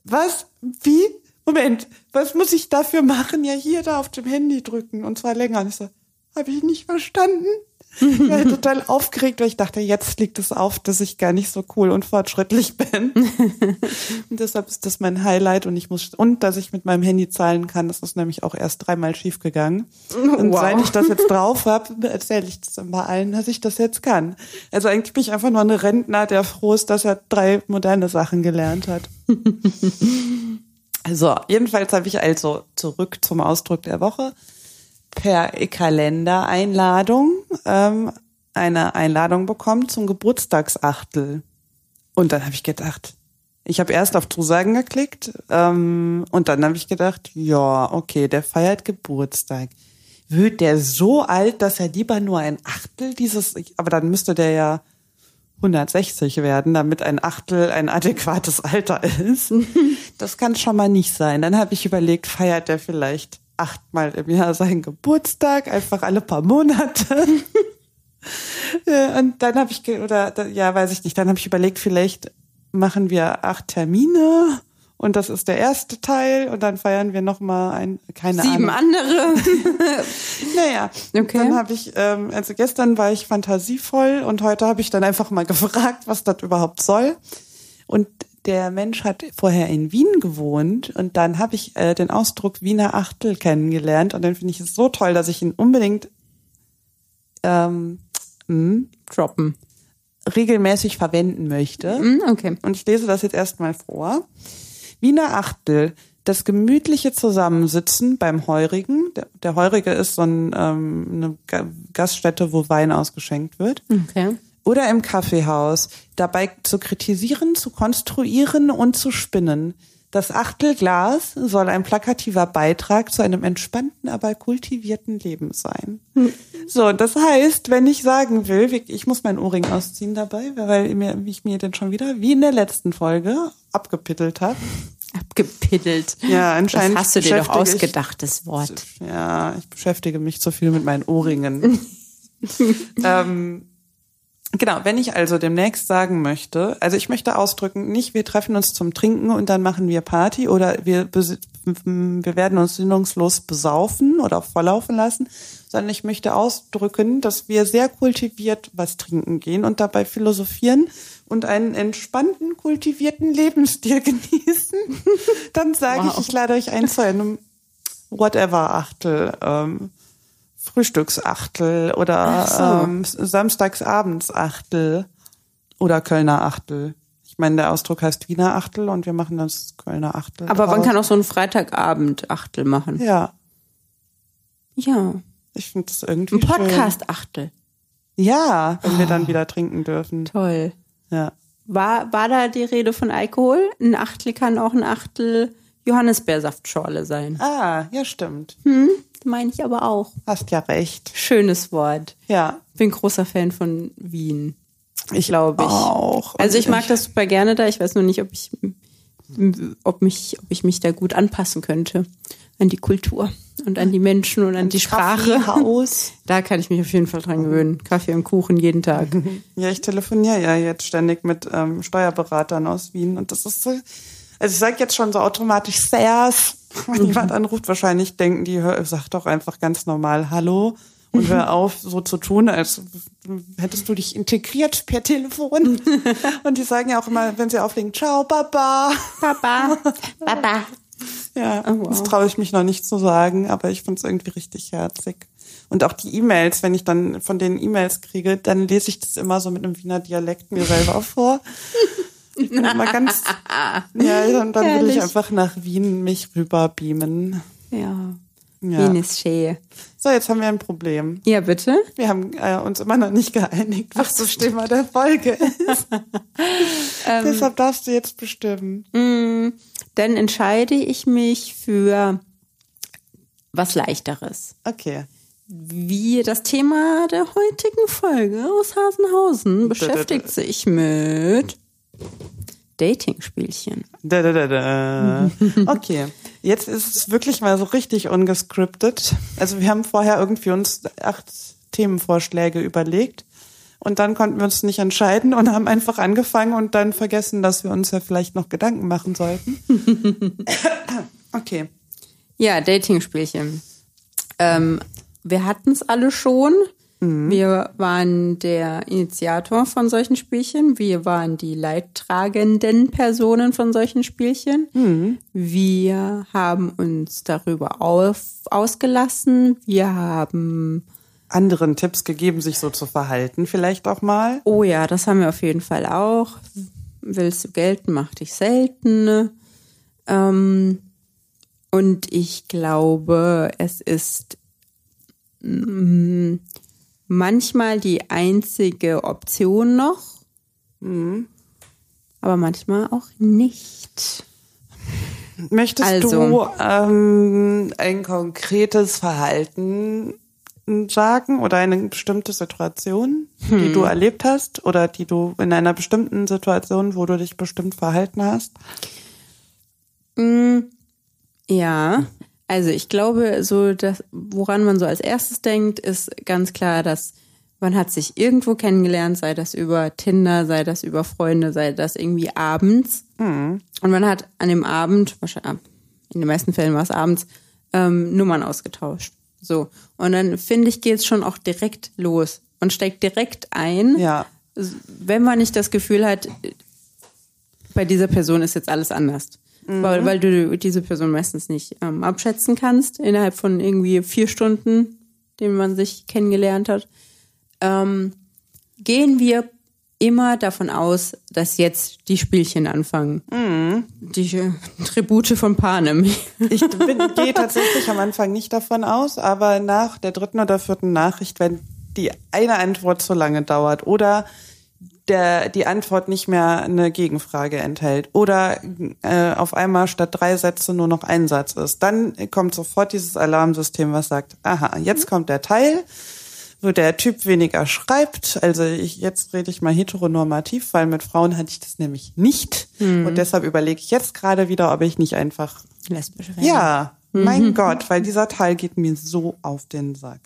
was? Wie? Moment, was muss ich dafür machen? Ja, hier da auf dem Handy drücken und zwar länger. Und ich so, habe ich nicht verstanden. Ich war *laughs* total aufgeregt, weil ich dachte, jetzt liegt es auf, dass ich gar nicht so cool und fortschrittlich *laughs* bin. und deshalb ist das mein Highlight und ich muss, und dass ich mit meinem Handy zahlen kann. Das ist nämlich auch erst dreimal schief gegangen. Und Wow. seit ich das jetzt *laughs* drauf habe, erzähle ich das immer allen, dass ich das jetzt kann. Also eigentlich bin ich einfach nur ein Rentner, der froh ist, dass er drei moderne Sachen gelernt hat. Also, jedenfalls habe ich also zurück zum Ausdruck der Woche per Kalendereinladung ähm, eine Einladung bekommen zum Geburtstagsachtel. Und dann habe ich gedacht, Ich habe erst auf Zusagen geklickt ähm, und dann habe ich gedacht, ja, okay, der feiert Geburtstag. Wird der so alt, dass er lieber nur ein Achtel dieses, aber dann müsste der ja 160 werden, damit ein Achtel ein adäquates Alter ist. *laughs* Das kann schon mal nicht sein. Dann habe ich überlegt, feiert der vielleicht achtmal im Jahr seinen Geburtstag, einfach alle paar Monate. Ja, *laughs* Und dann habe ich, oder ja, weiß ich nicht, dann habe ich überlegt, vielleicht machen wir acht Termine und das ist der erste Teil und dann feiern wir noch mal ein, keine Sieben Ahnung. andere. *laughs* Naja, Okay. dann habe ich, ähm, also gestern war ich fantasievoll und heute habe ich dann einfach mal gefragt, was das überhaupt soll. Und der Mensch hat vorher in Wien gewohnt und dann habe ich äh, den Ausdruck Wiener Achtel kennengelernt und den finde ich so toll, dass ich ihn unbedingt ähm, mh, Droppen. regelmäßig verwenden möchte. Hm, okay. Und ich lese das jetzt erstmal vor. Wiener Achtel, das gemütliche Zusammensitzen beim Heurigen. Der, der Heurige ist so ein, ähm, eine Ga- Gaststätte, wo Wein ausgeschenkt wird. Okay. Oder im Kaffeehaus, dabei zu kritisieren, zu konstruieren und zu spinnen. Das Achtelglas soll ein plakativer Beitrag zu einem entspannten, aber kultivierten Leben sein. So, das heißt, wenn ich sagen will, ich muss meinen Ohrring ausziehen dabei, weil ich mir den schon wieder, wie in der letzten Folge, abgepittelt habe. Abgepiddelt. Ja, anscheinend Das hast du dir doch beschäftige ich- ausgedacht, das Wort. Ja, ich beschäftige mich zu viel mit meinen Ohrringen. *laughs* ähm, genau, wenn ich also demnächst sagen möchte, also ich möchte ausdrücken, nicht wir treffen uns zum Trinken und dann machen wir Party oder wir, besi- wir werden uns sinnungslos besaufen oder volllaufen lassen, sondern ich möchte ausdrücken, dass wir sehr kultiviert was trinken gehen und dabei philosophieren und einen entspannten, kultivierten Lebensstil *laughs* genießen. Dann sage Wow. ich, ich lade euch ein zu einem whatever Achtel, ähm, Frühstücksachtel oder so. ähm, Samstagsabends Achtel oder Kölner Achtel. Ich meine, der Ausdruck heißt Wiener Achtel und wir machen das Kölner Achtel. Aber man draus. kann auch so einen Freitagabend-Achtel machen. Ja, Ja. ich finde das irgendwie Ein schön. Podcast-Achtel. Ja, wenn wir dann wieder trinken dürfen. Toll. Ja. War, war da die Rede von Alkohol? Ein Achtel kann auch ein Achtel Johannisbeersaftschorle sein. Ah, ja, stimmt. Meine ich aber auch. Hast ja recht. Schönes Wort. Ja. Bin großer Fan von Wien. Ich glaube ich. Auch. Also ich mag das super gerne da. Ich weiß nur nicht, ob ich, ob mich, ob ich mich da gut anpassen könnte an die Kultur und an die Menschen und an die Sprache. Kaffeehaus. *laughs* Da kann ich mich auf jeden Fall dran gewöhnen. Kaffee und Kuchen jeden Tag. *laughs* Ja, ich telefoniere ja jetzt ständig mit ähm, Steuerberatern aus Wien und das ist so, also ich sage jetzt schon so automatisch Sers. Wenn jemand anruft, wahrscheinlich denken die, hör, sag doch einfach ganz normal Hallo und hör auf, so zu tun, als hättest du dich integriert per Telefon. *laughs* und die sagen ja auch immer, wenn sie auflegen, ciao, Baba. Papa. *laughs* Papa. Ja, Oh, wow. das traue ich mich noch nicht zu sagen, aber ich finde es irgendwie richtig herzig. Und auch die E-Mails, wenn ich dann von denen E-Mails kriege, dann lese ich das immer so mit einem Wiener Dialekt mir selber vor. *laughs* Ich bin immer *laughs* ganz, ja, dann, dann will Herrlich. ich einfach nach Wien mich rüber beamen. Ja. Ja. Wien ist schön. So, jetzt haben wir ein Problem. Ja, bitte? Wir haben äh, uns immer noch nicht geeinigt, was das Thema der Folge *laughs* ist. Deshalb darfst du jetzt bestimmen. Mm, Dann entscheide ich mich für was Leichteres. Okay. Wie das Thema der heutigen Folge aus Hasenhausen beschäftigt sich mit Dating-Spielchen. Da, da, da, da. *laughs* Okay, jetzt ist es wirklich mal so richtig ungescriptet. Also wir haben vorher irgendwie uns acht Themenvorschläge überlegt und dann konnten wir uns nicht entscheiden und haben einfach angefangen und dann vergessen, dass wir uns ja vielleicht noch Gedanken machen sollten. *laughs* Okay. Ja, Dating-Spielchen. Ähm, wir hatten es alle schon. Wir waren der Initiator von solchen Spielchen. Wir waren die leidtragenden Personen von solchen Spielchen. Wir haben uns darüber auf, ausgelassen. Wir haben, Anderen Tipps gegeben, sich so zu verhalten, vielleicht auch mal. oh ja, das haben wir auf jeden Fall auch. Willst du gelten, mach dich selten. Ähm, und ich glaube, es ist mm, manchmal die einzige Option noch. aber manchmal auch nicht. Möchtest Also. du ähm, ein konkretes Verhalten sagen oder eine bestimmte Situation, die Hm. du erlebt hast oder die du in einer bestimmten Situation, wo du dich bestimmt verhalten hast? Ja, also ich glaube, so das, woran man so als erstes denkt, ist ganz klar, dass man hat sich irgendwo kennengelernt, sei das über Tinder, sei das über Freunde, sei das irgendwie abends. Und man hat an dem Abend, wahrscheinlich in den meisten Fällen war es abends, ähm, Nummern ausgetauscht. So. Und dann finde ich, geht es schon auch direkt los und steigt direkt ein Ja. wenn man nicht das Gefühl hat, bei dieser Person ist jetzt alles anders. Weil, weil du diese Person meistens nicht ähm, abschätzen kannst innerhalb von irgendwie vier Stunden, denen man sich kennengelernt hat, ähm, gehen wir immer davon aus, dass jetzt die Spielchen anfangen. Die äh, Tribute von Panem. *laughs* Ich bin, gehe tatsächlich am Anfang nicht davon aus, aber nach der dritten oder vierten Nachricht, wenn die eine Antwort zu lange dauert oder der, die Antwort nicht mehr eine Gegenfrage enthält oder äh, auf einmal statt drei Sätze nur noch ein Satz ist, dann kommt sofort dieses Alarmsystem, was sagt, aha, jetzt kommt der Teil, wo der Typ weniger schreibt. Also ich, jetzt rede ich mal heteronormativ, weil mit Frauen hatte ich das nämlich nicht. Und deshalb überlege ich jetzt gerade wieder, ob ich nicht einfach Lesbisch werden. ja, mein Gott, weil dieser Teil geht mir so auf den Sack.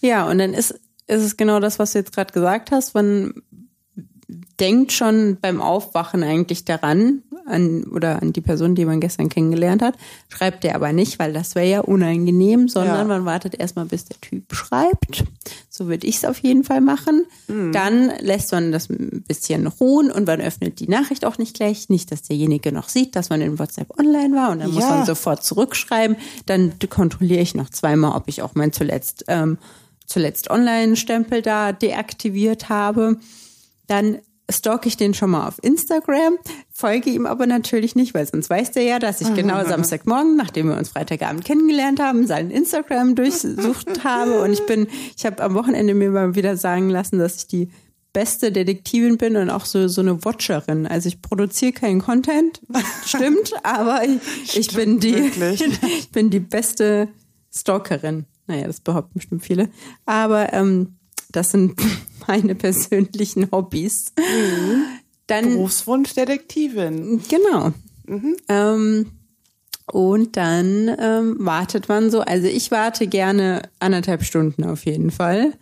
Ja, und dann ist, ist es genau das, was du jetzt gerade gesagt hast. Man denkt schon beim Aufwachen eigentlich daran, an, oder an die Person, die man gestern kennengelernt hat, schreibt der aber nicht, weil das wäre ja unangenehm, sondern Ja. man wartet erstmal, bis der Typ schreibt. So würde ich es auf jeden Fall machen. Dann lässt man das ein bisschen ruhen und man öffnet die Nachricht auch nicht gleich. Nicht, dass derjenige noch sieht, dass man in WhatsApp online war und dann muss Ja. man sofort zurückschreiben. Dann kontrolliere ich noch zweimal, ob ich auch mein zuletzt, ähm, zuletzt Online-Stempel da deaktiviert habe. Dann stalke ich den schon mal auf Instagram, folge ihm aber natürlich nicht, weil sonst weiß der ja, dass ich genau *laughs* Samstagmorgen, nachdem wir uns Freitagabend kennengelernt haben, seinen Instagram durchsucht *laughs* habe und ich bin, ich habe am Wochenende mir mal wieder sagen lassen, dass ich die beste Detektivin bin und auch so so eine Watcherin. Also ich produziere keinen Content, *laughs* stimmt, aber ich, ich bin die wirklich. ich bin die beste Stalkerin. Naja, das behaupten bestimmt viele. Aber ähm, das sind *laughs* meine persönlichen Hobbys. Dann Berufswunsch Detektivin. Genau. Ähm, und dann ähm, wartet man so. Also ich warte gerne anderthalb Stunden auf jeden Fall.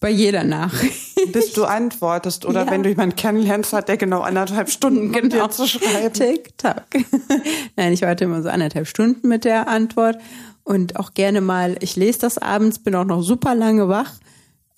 Bei jeder Nachricht. Bis du antwortest oder Ja. wenn du jemanden kennenlernst, hat der genau anderthalb Stunden, um dir zu schreiben. TikTok. *laughs* Nein, ich warte immer so anderthalb Stunden mit der Antwort und auch gerne mal, ich lese das abends, bin auch noch super lange wach,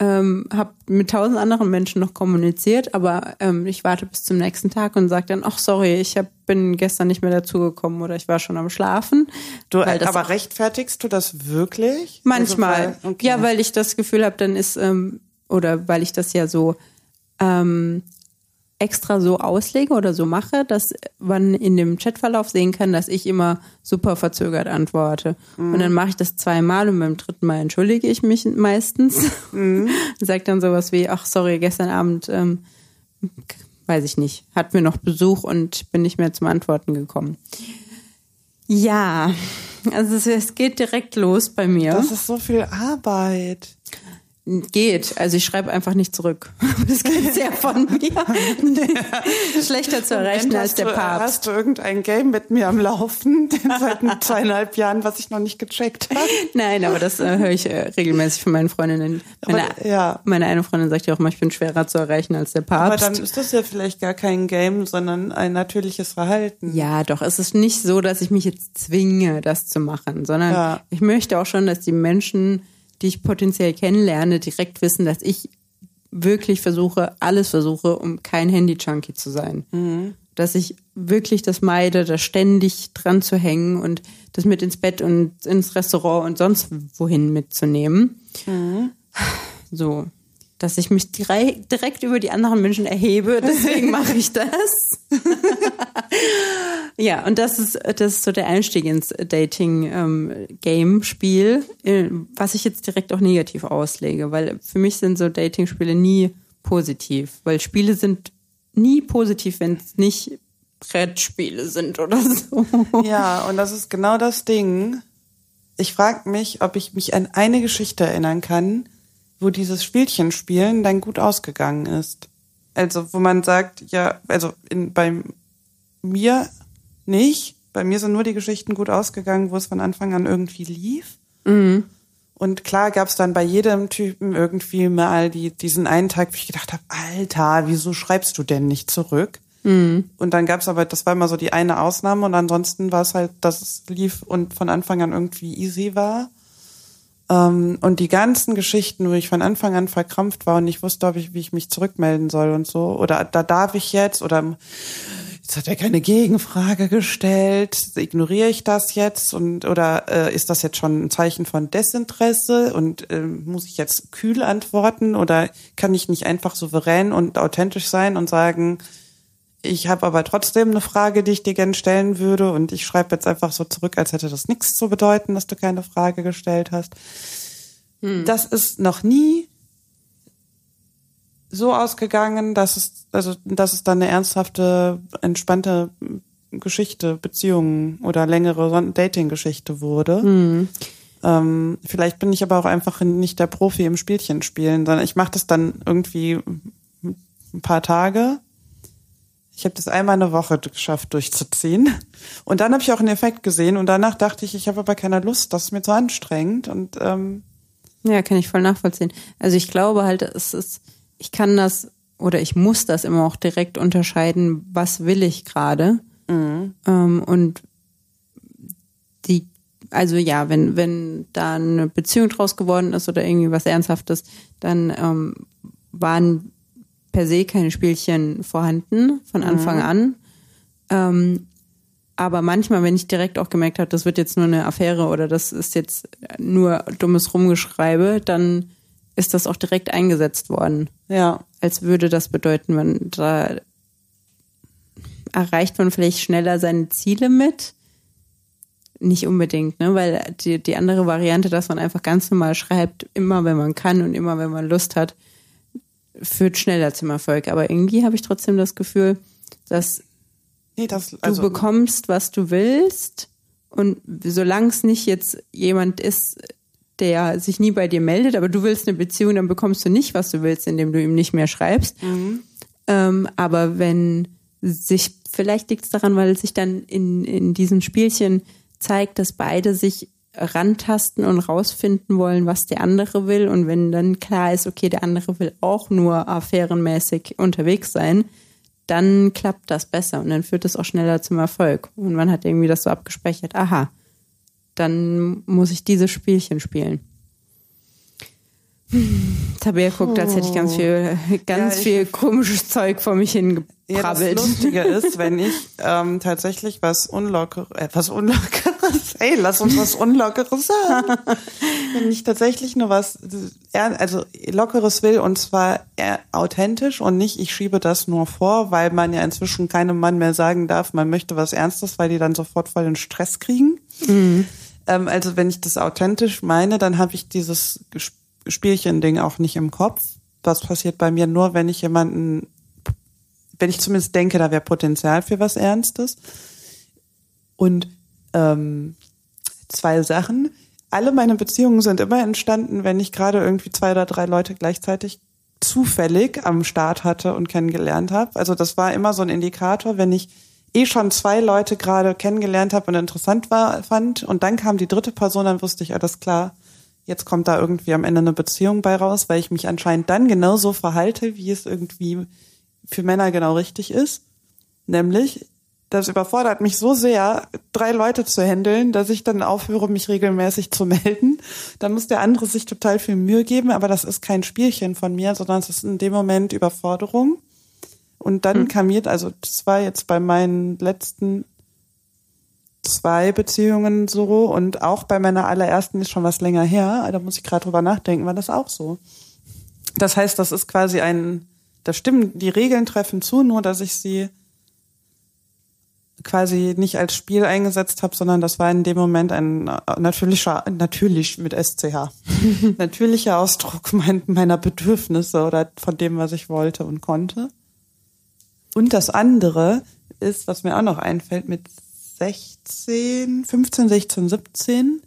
ähm, habe mit tausend anderen Menschen noch kommuniziert, aber ähm, ich warte bis zum nächsten Tag und sage dann, ach sorry, ich hab, bin gestern nicht mehr dazugekommen oder ich war schon am Schlafen. Du, aber rechtfertigst du das wirklich? Manchmal. Also, okay. Ja, weil ich das Gefühl habe, dann ist, ähm, oder weil ich das ja so ähm, extra so auslege oder so mache, dass man in dem Chatverlauf sehen kann, dass ich immer super verzögert antworte. Und dann mache ich das zweimal und beim dritten Mal entschuldige ich mich meistens. Mhm. *laughs* Sag dann sowas wie, ach sorry, gestern Abend, ähm, weiß ich nicht, hatten wir noch Besuch und bin nicht mehr zum Antworten gekommen. Ja, also es, es geht direkt los bei mir. Das ist so viel Arbeit. Geht. Also ich schreibe einfach nicht zurück. *laughs* Das geht sehr von mir. *laughs* Schlechter zu erreichen als der du, Papst. Hast du irgendein Game mit mir am Laufen *laughs* seit zweieinhalb Jahren, was ich noch nicht gecheckt habe? Nein, aber das äh, höre ich äh, regelmäßig von meinen Freundinnen. Meine, Aber, ja. meine eine Freundin sagt ja auch mal, ich bin schwerer zu erreichen als der Aber Papst. dann ist das ja vielleicht gar kein Game, sondern ein natürliches Verhalten. Ja, doch. Es ist nicht so, dass ich mich jetzt zwinge, das zu machen, sondern Ja. ich möchte auch schon, dass die Menschen, die ich potenziell kennenlerne, direkt wissen, dass ich wirklich versuche, alles versuche, um kein Handy-Junkie zu sein. Dass ich wirklich das meide, da ständig dran zu hängen und das mit ins Bett und ins Restaurant und sonst wohin mitzunehmen. So. Dass ich mich direkt, direkt über die anderen Menschen erhebe, *laughs* deswegen mache ich das. *laughs* Ja, und das ist, das ist so der Einstieg ins Dating-Game-Spiel, äh, was ich jetzt direkt auch negativ auslege, weil für mich sind so Dating-Spiele nie positiv, weil Spiele sind nie positiv, wenn es nicht Brettspiele sind oder so. *laughs* Ja, und das ist genau das Ding. Ich frage mich, ob ich mich an eine Geschichte erinnern kann, wo dieses Spielchen spielen dann gut ausgegangen ist. Also, wo man sagt, ja, also in, bei mir nicht. Bei mir sind nur die Geschichten gut ausgegangen, wo es von Anfang an irgendwie lief. Mhm. Und klar gab es dann bei jedem Typen irgendwie mal die, diesen einen Tag, wo ich gedacht habe, Alter, wieso schreibst du denn nicht zurück? Mhm. Und dann gab's aber, das war immer so die eine Ausnahme und ansonsten war es halt, dass es lief und von Anfang an irgendwie easy war. Ähm, und die ganzen Geschichten, wo ich von Anfang an verkrampft war und nicht wusste, ob ich, wie ich mich zurückmelden soll und so, oder da darf ich jetzt, oder jetzt hat er keine Gegenfrage gestellt, ignoriere ich das jetzt? Und oder äh, ist das jetzt schon ein Zeichen von Desinteresse? Und äh, muss ich jetzt kühl antworten? Oder kann ich nicht einfach souverän und authentisch sein und sagen, ich habe aber trotzdem eine Frage, die ich dir gerne stellen würde und ich schreibe jetzt einfach so zurück, als hätte das nichts zu bedeuten, dass du keine Frage gestellt hast. Das ist noch nie so ausgegangen, dass es also dass es dann eine ernsthafte, entspannte Geschichte, Beziehung oder längere Dating-Geschichte wurde. Ähm, vielleicht bin ich aber auch einfach nicht der Profi im Spielchen spielen, sondern ich mache das dann irgendwie ein paar Tage. Ich habe das einmal eine Woche geschafft durchzuziehen. Und dann habe ich auch einen Effekt gesehen und danach dachte ich, ich habe aber keine Lust, das ist mir zu anstrengend. Und ähm, Ja, kann ich voll nachvollziehen. Also ich glaube halt, es ist, ich kann das oder ich muss das immer auch direkt unterscheiden, was will ich gerade. Ähm, und die, also ja, wenn, wenn da eine Beziehung draus geworden ist oder irgendwie was Ernsthaftes, dann ähm, waren per se keine Spielchen vorhanden von Anfang an. Ähm, aber manchmal, wenn ich direkt auch gemerkt habe, das wird jetzt nur eine Affäre oder das ist jetzt nur dummes Rumgeschreibe, dann ist das auch direkt eingesetzt worden. ja, Als würde das bedeuten, man da erreicht man vielleicht schneller seine Ziele mit. Nicht unbedingt, ne? Weil die, die andere Variante, dass man einfach ganz normal schreibt, immer wenn man kann und immer wenn man Lust hat, führt schneller zum Erfolg. Aber irgendwie habe ich trotzdem das Gefühl, dass nee, das du also bekommst, was du willst. Und solange es nicht jetzt jemand ist, der sich nie bei dir meldet, aber du willst eine Beziehung, dann bekommst du nicht, was du willst, indem du ihm nicht mehr schreibst. Ähm, aber wenn sich, vielleicht liegt es daran, weil sich dann in, in diesem Spielchen zeigt, dass beide sich rantasten und rausfinden wollen, was der andere will. Und wenn dann klar ist, okay, der andere will auch nur affärenmäßig unterwegs sein, dann klappt das besser und dann führt es auch schneller zum Erfolg. Und man hat irgendwie das so abgespeichert, aha, dann muss ich dieses Spielchen spielen. Hm, Tabea guckt, als hätte ich ganz viel, ganz Ja, viel komisches Zeug vor mich Ja, das. Lustige ist, wenn ich ähm, tatsächlich was Unlocker, äh, was Unlockeres, *laughs* ey, lass uns was Unlockeres sagen. *laughs* wenn ich tatsächlich nur was, eher- also Lockeres will und zwar eher authentisch und nicht, ich schiebe das nur vor, weil man ja inzwischen keinem Mann mehr sagen darf, man möchte was Ernstes, weil die dann sofort voll den Stress kriegen. Ähm, also wenn ich das authentisch meine, dann habe ich dieses Spielchen-Ding auch nicht im Kopf. Das passiert bei mir nur, wenn ich jemanden wenn ich zumindest denke, da wäre Potenzial für was Ernstes. Und ähm, zwei Sachen. Alle meine Beziehungen sind immer entstanden, wenn ich gerade irgendwie zwei oder drei Leute gleichzeitig zufällig am Start hatte und kennengelernt habe. Also das war immer so ein Indikator, wenn ich eh schon zwei Leute gerade kennengelernt habe und interessant war, fand und dann kam die dritte Person, dann wusste ich, alles klar, jetzt kommt da irgendwie am Ende eine Beziehung bei raus, weil ich mich anscheinend dann genauso verhalte, wie es irgendwie für Männer genau richtig ist. Nämlich, das überfordert mich so sehr, drei Leute zu handeln, dass ich dann aufhöre, mich regelmäßig zu *laughs* melden. Da muss der andere sich total viel Mühe geben, aber das ist kein Spielchen von mir, sondern es ist in dem Moment Überforderung. Und dann kam mir, also das war jetzt bei meinen letzten zwei Beziehungen so und auch bei meiner allerersten ist schon was länger her, da muss ich gerade drüber nachdenken, war das auch so. Das heißt, das ist quasi ein, das stimmen, die Regeln treffen zu, nur dass ich sie quasi nicht als Spiel eingesetzt habe, sondern das war in dem Moment ein äh, natürlicher, natürlich mit SCH, *laughs* natürlicher Ausdruck mein, meiner Bedürfnisse oder von dem, was ich wollte und konnte. Und das andere ist, was mir auch noch einfällt, mit 16, 15, 16, 17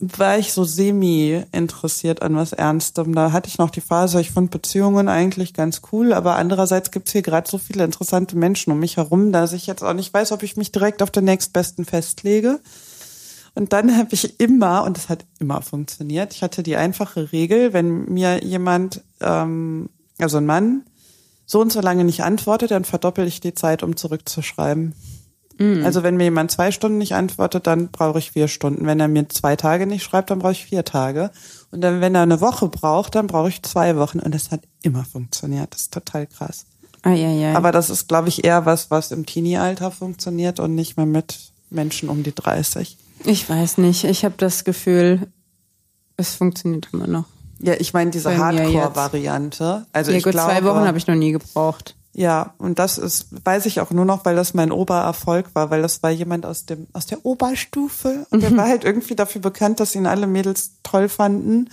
war ich so semi interessiert an was Ernstem. Da hatte ich noch die Phase, ich fand Beziehungen eigentlich ganz cool, aber andererseits gibt's hier gerade so viele interessante Menschen um mich herum, dass ich jetzt auch nicht weiß, ob ich mich direkt auf den nächstbesten festlege. Und dann *laughs* habe ich immer, und das hat immer funktioniert, ich hatte die einfache Regel, wenn mir jemand, ähm, also ein Mann, so und so lange nicht antwortet, dann verdoppel ich die Zeit, um zurückzuschreiben. Mhm. Also wenn mir jemand zwei Stunden nicht antwortet, dann brauche ich vier Stunden. Wenn er mir zwei Tage nicht schreibt, dann brauche ich vier Tage. Und dann, wenn er eine Woche braucht, dann brauche ich zwei Wochen. Und das hat immer funktioniert. Das ist total krass. Ah, ja, ja. Aber das ist, glaube ich, eher was, was im Teenie-Alter funktioniert und nicht mehr mit Menschen um die 30. ich weiß nicht. Ich habe das Gefühl, es funktioniert immer noch. Ja, ich meine diese. Hardcore-Variante. Also ja, ich gut, glaube, zwei Wochen habe ich noch nie gebraucht. Ja, und das ist, weiß ich auch nur noch, weil das mein Obererfolg war, weil das war jemand aus dem, aus der Oberstufe und der war halt irgendwie dafür bekannt, dass ihn alle Mädels toll fanden.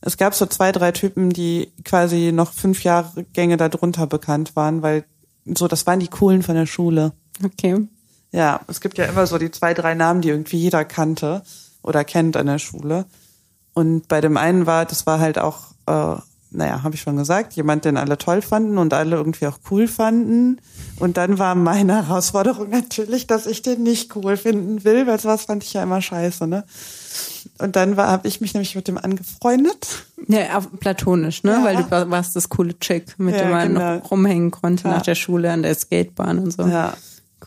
Es gab so zwei, drei Typen, die quasi noch fünf Jahrgänge darunter bekannt waren, weil so, das waren die coolen von der Schule. Okay. Ja, es gibt ja immer so die zwei, drei Namen, die irgendwie jeder kannte oder kennt an der Schule. Und bei dem einen war, das war halt auch, äh, naja, habe ich schon gesagt, jemand, den alle toll fanden und alle irgendwie auch cool fanden. Und dann war meine Herausforderung *laughs* natürlich, dass ich den nicht cool finden will, weil sowas fand ich ja immer scheiße, ne? Und dann habe ich mich nämlich mit dem angefreundet. Ja, platonisch, ne? Ja. Weil du war- warst das coole Chick, mit Ja, dem man genau. noch rumhängen konnte Ja. nach der Schule an der Skatebahn und so. Ja.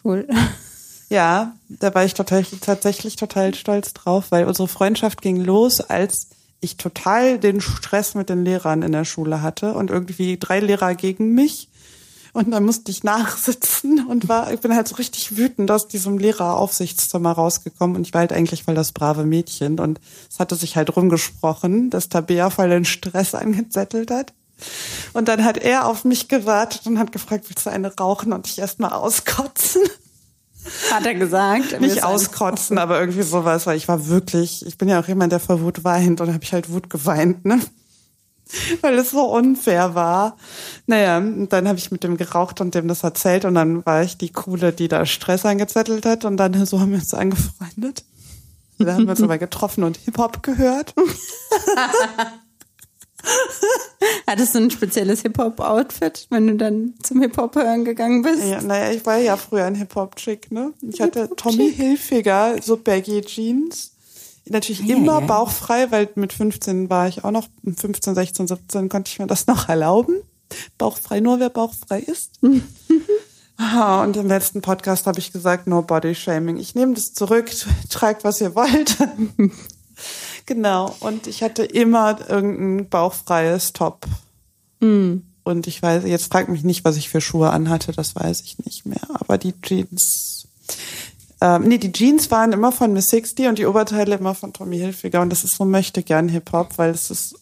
Cool. *laughs* Ja, da war ich total, tatsächlich total stolz drauf, weil unsere Freundschaft ging los, als ich total den Stress mit den Lehrern in der Schule hatte und irgendwie drei Lehrer gegen mich. Und dann musste ich nachsitzen und war, ich bin halt so richtig wütend aus diesem Lehreraufsichtszimmer rausgekommen und ich war halt eigentlich voll das brave Mädchen und es hatte sich halt rumgesprochen, dass Tabea voll den Stress angezettelt hat. Und dann hat er auf mich gewartet und hat gefragt, willst du eine rauchen und ich erstmal auskotzen? Hat er gesagt. *laughs* Nicht auskotzen, aber irgendwie sowas, weil ich war wirklich, ich bin ja auch jemand, der vor Wut weint und habe ich halt Wut geweint, ne? *laughs* Weil es so unfair war. Naja, und dann habe ich mit dem geraucht und dem das erzählt und dann war ich die Coole, die da Stress angezettelt hat und dann so haben wir uns angefreundet. Da haben wir uns *laughs* aber getroffen und Hip-Hop gehört. *laughs* Hattest du ein spezielles Hip-Hop-Outfit, wenn du dann zum Hip-Hop hören gegangen bist? Ja, naja, ich war ja früher ein Hip-Hop-Chick, ne? Ich hatte Tommy Hilfiger, so Baggy Jeans. Natürlich Ja, immer ja. bauchfrei, weil mit 15 war ich auch noch, 15, 16, 17 konnte ich mir das noch erlauben. Bauchfrei, nur wer bauchfrei ist. *laughs* Und im letzten Podcast habe ich gesagt, no body shaming. Ich nehme das zurück, tragt, was ihr wollt. *laughs* genau. Und ich hatte immer irgendein bauchfreies Top. Und ich weiß, jetzt fragt mich nicht, was ich für Schuhe anhatte, das weiß ich nicht mehr. Aber die Jeans, ähm, nee, die Jeans waren immer von Miss 60 und die Oberteile immer von Tommy Hilfiger. Und das ist so möchte gern Hip-Hop, weil es ist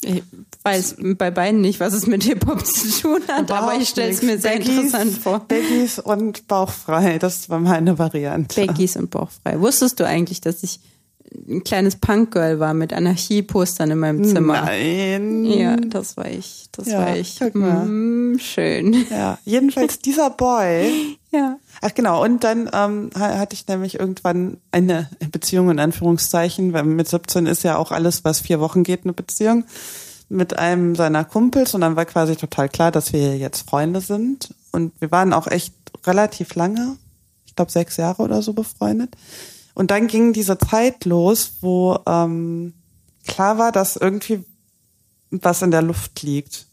Ich weiß bei beiden nicht, was es mit Hip-Hop zu tun hat, aber ich stelle es mir sehr Baggies, interessant vor. Baggies und bauchfrei, das war meine Variante. Baggies und bauchfrei. Wusstest du eigentlich, dass ich ein kleines Punkgirl war mit Anarchie-Postern in meinem Zimmer? Nein. Ja, das war ich. Das Ja, war ich. guck mal. Mm, schön. Ja, jedenfalls dieser Boy. *laughs* Ja. Ach genau, und dann ähm, ha- hatte ich nämlich irgendwann eine Beziehung in Anführungszeichen, weil mit 17 ist ja auch alles, was vier Wochen geht, eine Beziehung mit einem seiner Kumpels und dann war quasi total klar, dass wir jetzt Freunde sind und wir waren auch echt relativ lange, ich glaube sechs Jahre oder so befreundet. Und dann ging diese Zeit los, wo ähm, klar war, dass irgendwie was in der Luft liegt.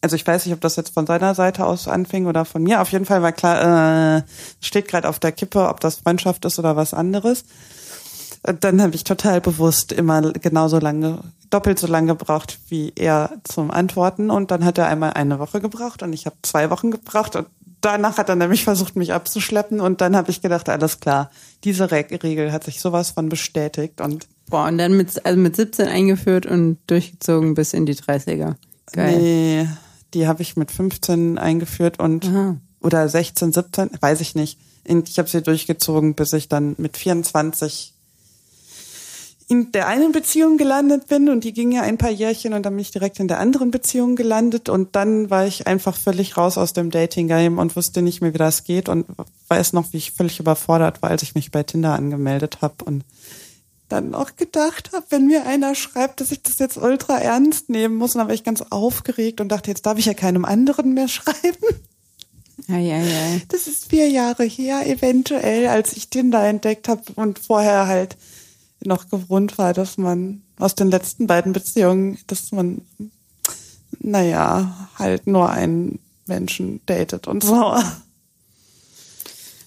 Also ich weiß nicht, ob das jetzt von seiner Seite aus anfing oder von mir. Auf jeden Fall war klar, äh, steht gerade auf der Kippe, ob das Freundschaft ist oder was anderes. Und dann habe ich total bewusst immer genauso lange, doppelt so lange gebraucht wie er zum Antworten. Und dann hat er einmal eine Woche gebraucht und ich habe zwei Wochen gebraucht. Und danach hat er nämlich versucht, mich abzuschleppen. Und dann habe ich gedacht, alles klar, diese Re Regel hat sich sowas von bestätigt. Und Boah, und dann mit, also mit 17 eingeführt und durchgezogen bis in die 30er. Geil. Nee, die habe ich mit 15 eingeführt und Aha. oder 16, 17, weiß ich nicht. Und ich habe sie durchgezogen, bis ich dann mit 24 in der einen Beziehung gelandet bin und die ging ja ein paar Jährchen und dann bin ich direkt in der anderen Beziehung gelandet und dann war ich einfach völlig raus aus dem Dating-Game und wusste nicht mehr, wie das geht und weiß noch, wie ich völlig überfordert war, als ich mich bei Tinder angemeldet habe und dann auch gedacht habe, wenn mir einer schreibt, dass ich das jetzt ultra ernst nehmen muss, und dann war ich ganz aufgeregt und dachte, jetzt darf ich ja keinem anderen mehr *laughs* schreiben. Ei, ei, ei. Das ist vier Jahre her, eventuell, als ich Tinder entdeckt habe und vorher halt noch gewohnt war, dass man aus den letzten beiden Beziehungen, dass man, naja, halt nur einen Menschen datet und so.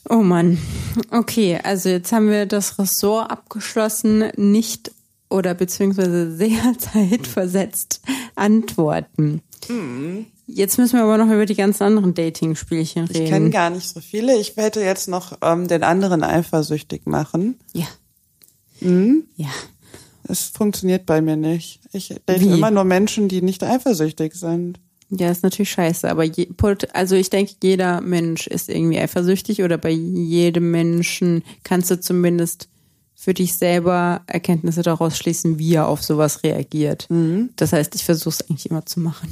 Oh Mann. Okay, also jetzt haben wir das Ressort abgeschlossen, nicht oder beziehungsweise sehr *laughs* zeitversetzt antworten. Jetzt müssen wir aber noch über die ganzen anderen Dating-Spielchen reden. Ich kenne gar nicht so viele. Ich werde jetzt noch ähm, den anderen eifersüchtig machen. Ja. Mhm. Ja. Es funktioniert bei mir nicht. Ich date Wie? immer nur Menschen, die nicht eifersüchtig sind. Ja, ist natürlich scheiße, aber je, also ich denke, jeder Mensch ist irgendwie eifersüchtig oder bei jedem Menschen kannst du zumindest für dich selber Erkenntnisse daraus schließen, wie er auf sowas reagiert. Das heißt, ich versuche es eigentlich immer zu machen.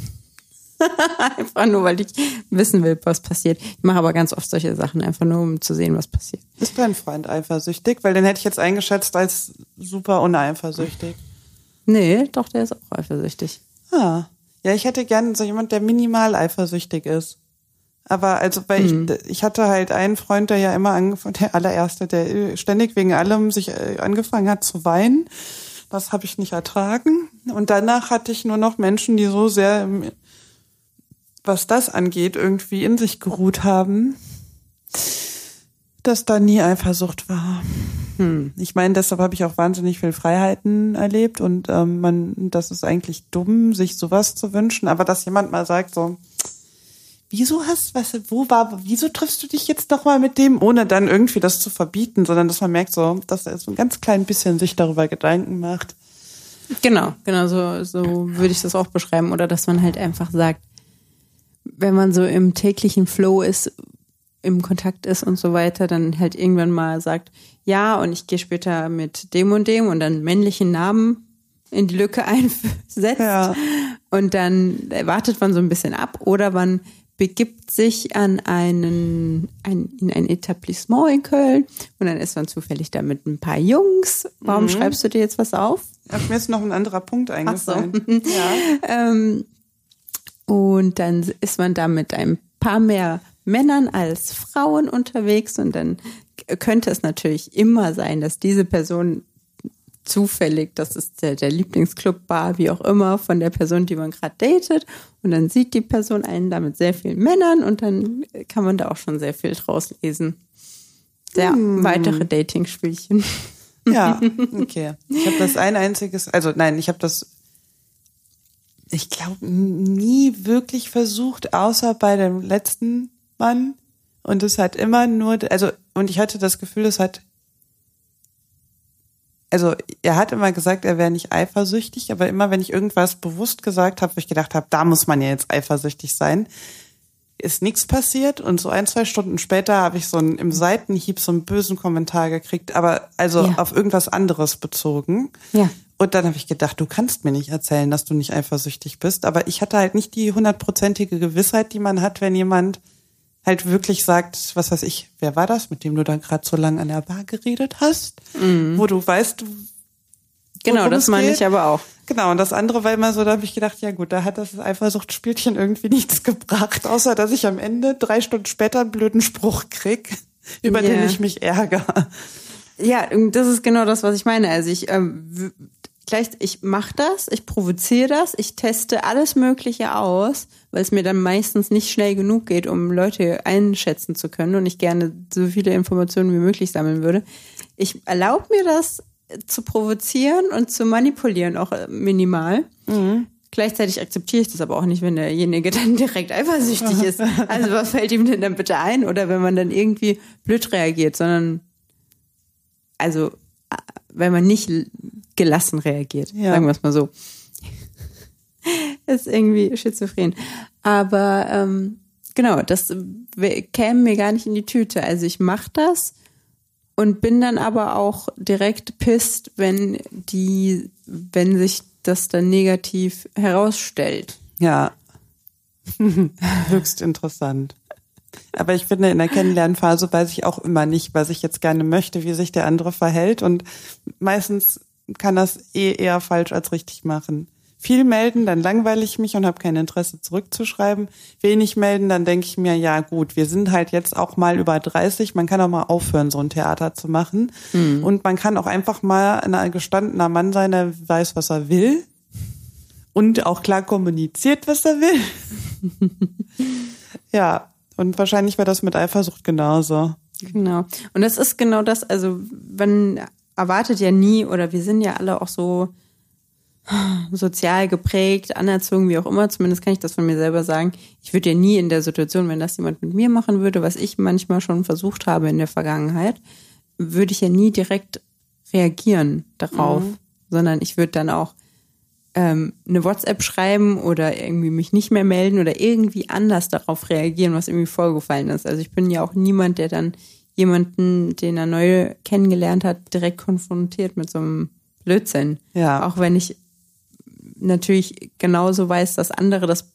*laughs* einfach nur, weil ich wissen will, was passiert. Ich mache aber ganz oft solche Sachen, einfach nur, um zu sehen, was passiert. Ist dein Freund eifersüchtig? Weil den hätte ich jetzt eingeschätzt als super uneifersüchtig. Nee, doch, der ist auch eifersüchtig. Ah. Ja, ich hätte gern so jemand, der minimal eifersüchtig ist. Aber also, weil ich, ich hatte halt einen Freund, der ja immer angefangen, *laughs* der allererste, der ständig wegen allem sich äh, angefangen hat zu weinen. Das habe ich nicht ertragen. Und danach hatte ich nur noch Menschen, die so sehr, was das angeht, irgendwie in sich geruht haben, dass da nie Eifersucht war. Hm. Ich meine, deshalb habe ich auch wahnsinnig viel Freiheiten erlebt und ähm, man, das ist eigentlich dumm, sich sowas zu wünschen, aber dass jemand mal sagt so, wieso hast, was, wo war, wieso triffst du dich jetzt noch mal mit dem, ohne dann irgendwie das zu verbieten, sondern dass man merkt so, dass er so ein ganz klein bisschen sich darüber Gedanken macht. Genau, genau, so, so würde ich das auch beschreiben. Oder dass man halt einfach sagt, wenn man so im täglichen Flow ist, im Kontakt ist und so weiter, dann halt irgendwann mal sagt, ja, und ich gehe später mit dem und dem und dann männlichen Namen in die Lücke *laughs* einsetzt. Ja. Und dann wartet man so ein bisschen ab oder man begibt sich an einen, ein, in ein Etablissement in Köln und dann ist man zufällig da mit ein paar Jungs. Warum schreibst du dir jetzt was auf? Ach, mir ist noch ein anderer Punkt eingefallen. *laughs* Ja. Ähm, und dann ist man da mit ein paar mehr Männern als Frauen unterwegs und dann könnte es natürlich immer sein, dass diese Person zufällig, das ist der, der Lieblingsclub Bar, wie auch immer, von der Person, die man gerade datet. Und dann sieht die Person einen da mit sehr vielen Männern und dann kann man da auch schon sehr viel draus lesen. Ja, weitere Dating-Spielchen. Ja, *laughs* okay. Ich habe das ein einziges, also nein, ich habe das, ich glaube, nie wirklich versucht, außer bei dem letzten Mann. Und es hat immer nur, also, und ich hatte das Gefühl, es hat, also er hat immer gesagt, er wäre nicht eifersüchtig, aber immer wenn ich irgendwas bewusst gesagt habe, wo ich gedacht habe, da muss man ja jetzt eifersüchtig sein, ist nichts passiert und so ein, zwei Stunden später habe ich so einen, im Seitenhieb so einen bösen Kommentar gekriegt, aber also Ja. auf irgendwas anderes bezogen. Ja. Und dann habe ich gedacht, du kannst mir nicht erzählen, dass du nicht eifersüchtig bist. Aber ich hatte halt nicht die hundertprozentige Gewissheit, die man hat, wenn jemand halt wirklich sagt, was weiß ich, wer war das, mit dem du da gerade so lange an der Bar geredet hast, wo du weißt, Genau, das meine geht. ich aber auch. Genau, und das andere war immer so, da habe ich gedacht, ja gut, da hat das Eifersuchtsspielchen irgendwie *laughs* nichts gebracht, außer dass ich am Ende drei Stunden später einen blöden Spruch krieg, über Ja. den ich mich ärgere. Ja, das ist genau das, was ich meine. Also ich w- gleich, ich mache das, ich provoziere das, ich teste alles Mögliche aus, weil es mir dann meistens nicht schnell genug geht, um Leute einschätzen zu können und ich gerne so viele Informationen wie möglich sammeln würde. Ich erlaube mir das zu provozieren und zu manipulieren, auch äh, minimal. Gleichzeitig akzeptiere ich das aber auch nicht, wenn derjenige *laughs* dann direkt eifersüchtig ist. Also was fällt ihm denn dann bitte ein? Oder wenn man dann irgendwie blöd reagiert, sondern also äh, wenn man nicht gelassen reagiert, Ja. sagen wir es mal so. ist irgendwie schizophren. Aber ähm, genau, das käme mir gar nicht in die Tüte. Also ich mache das und bin dann aber auch direkt pisst, wenn die, wenn sich das dann negativ herausstellt. Ja. *laughs* Höchst interessant. Aber ich finde, in der Kennenlernphase weiß ich auch immer nicht, was ich jetzt gerne möchte, wie sich der andere verhält. Und meistens kann das eh eher falsch als richtig machen. Viel melden, dann langweile ich mich und habe kein Interesse zurückzuschreiben. Wenig melden, dann denke ich mir, ja gut, wir sind halt jetzt auch mal über 30, man kann auch mal aufhören, so ein Theater zu machen. Mhm. Und man kann auch einfach mal ein gestandener Mann sein, der weiß, was er will und auch klar kommuniziert, was er will. *laughs* ja, und wahrscheinlich war das mit Eifersucht genauso. Genau. Und das ist genau das, also man erwartet ja nie oder wir sind ja alle auch so sozial geprägt, anerzogen, wie auch immer, zumindest kann ich das von mir selber sagen. Ich würde ja nie in der Situation, wenn das jemand mit mir machen würde, was ich manchmal schon versucht habe in der Vergangenheit, würde ich ja nie direkt reagieren darauf, mhm. sondern ich würde dann auch ähm, eine WhatsApp schreiben oder irgendwie mich nicht mehr melden oder irgendwie anders darauf reagieren, was irgendwie vorgefallen ist. Also ich bin ja auch niemand, der dann jemanden, den er neu kennengelernt hat, direkt konfrontiert mit so einem Blödsinn. Ja. Auch wenn ich natürlich genauso weiß, dass andere das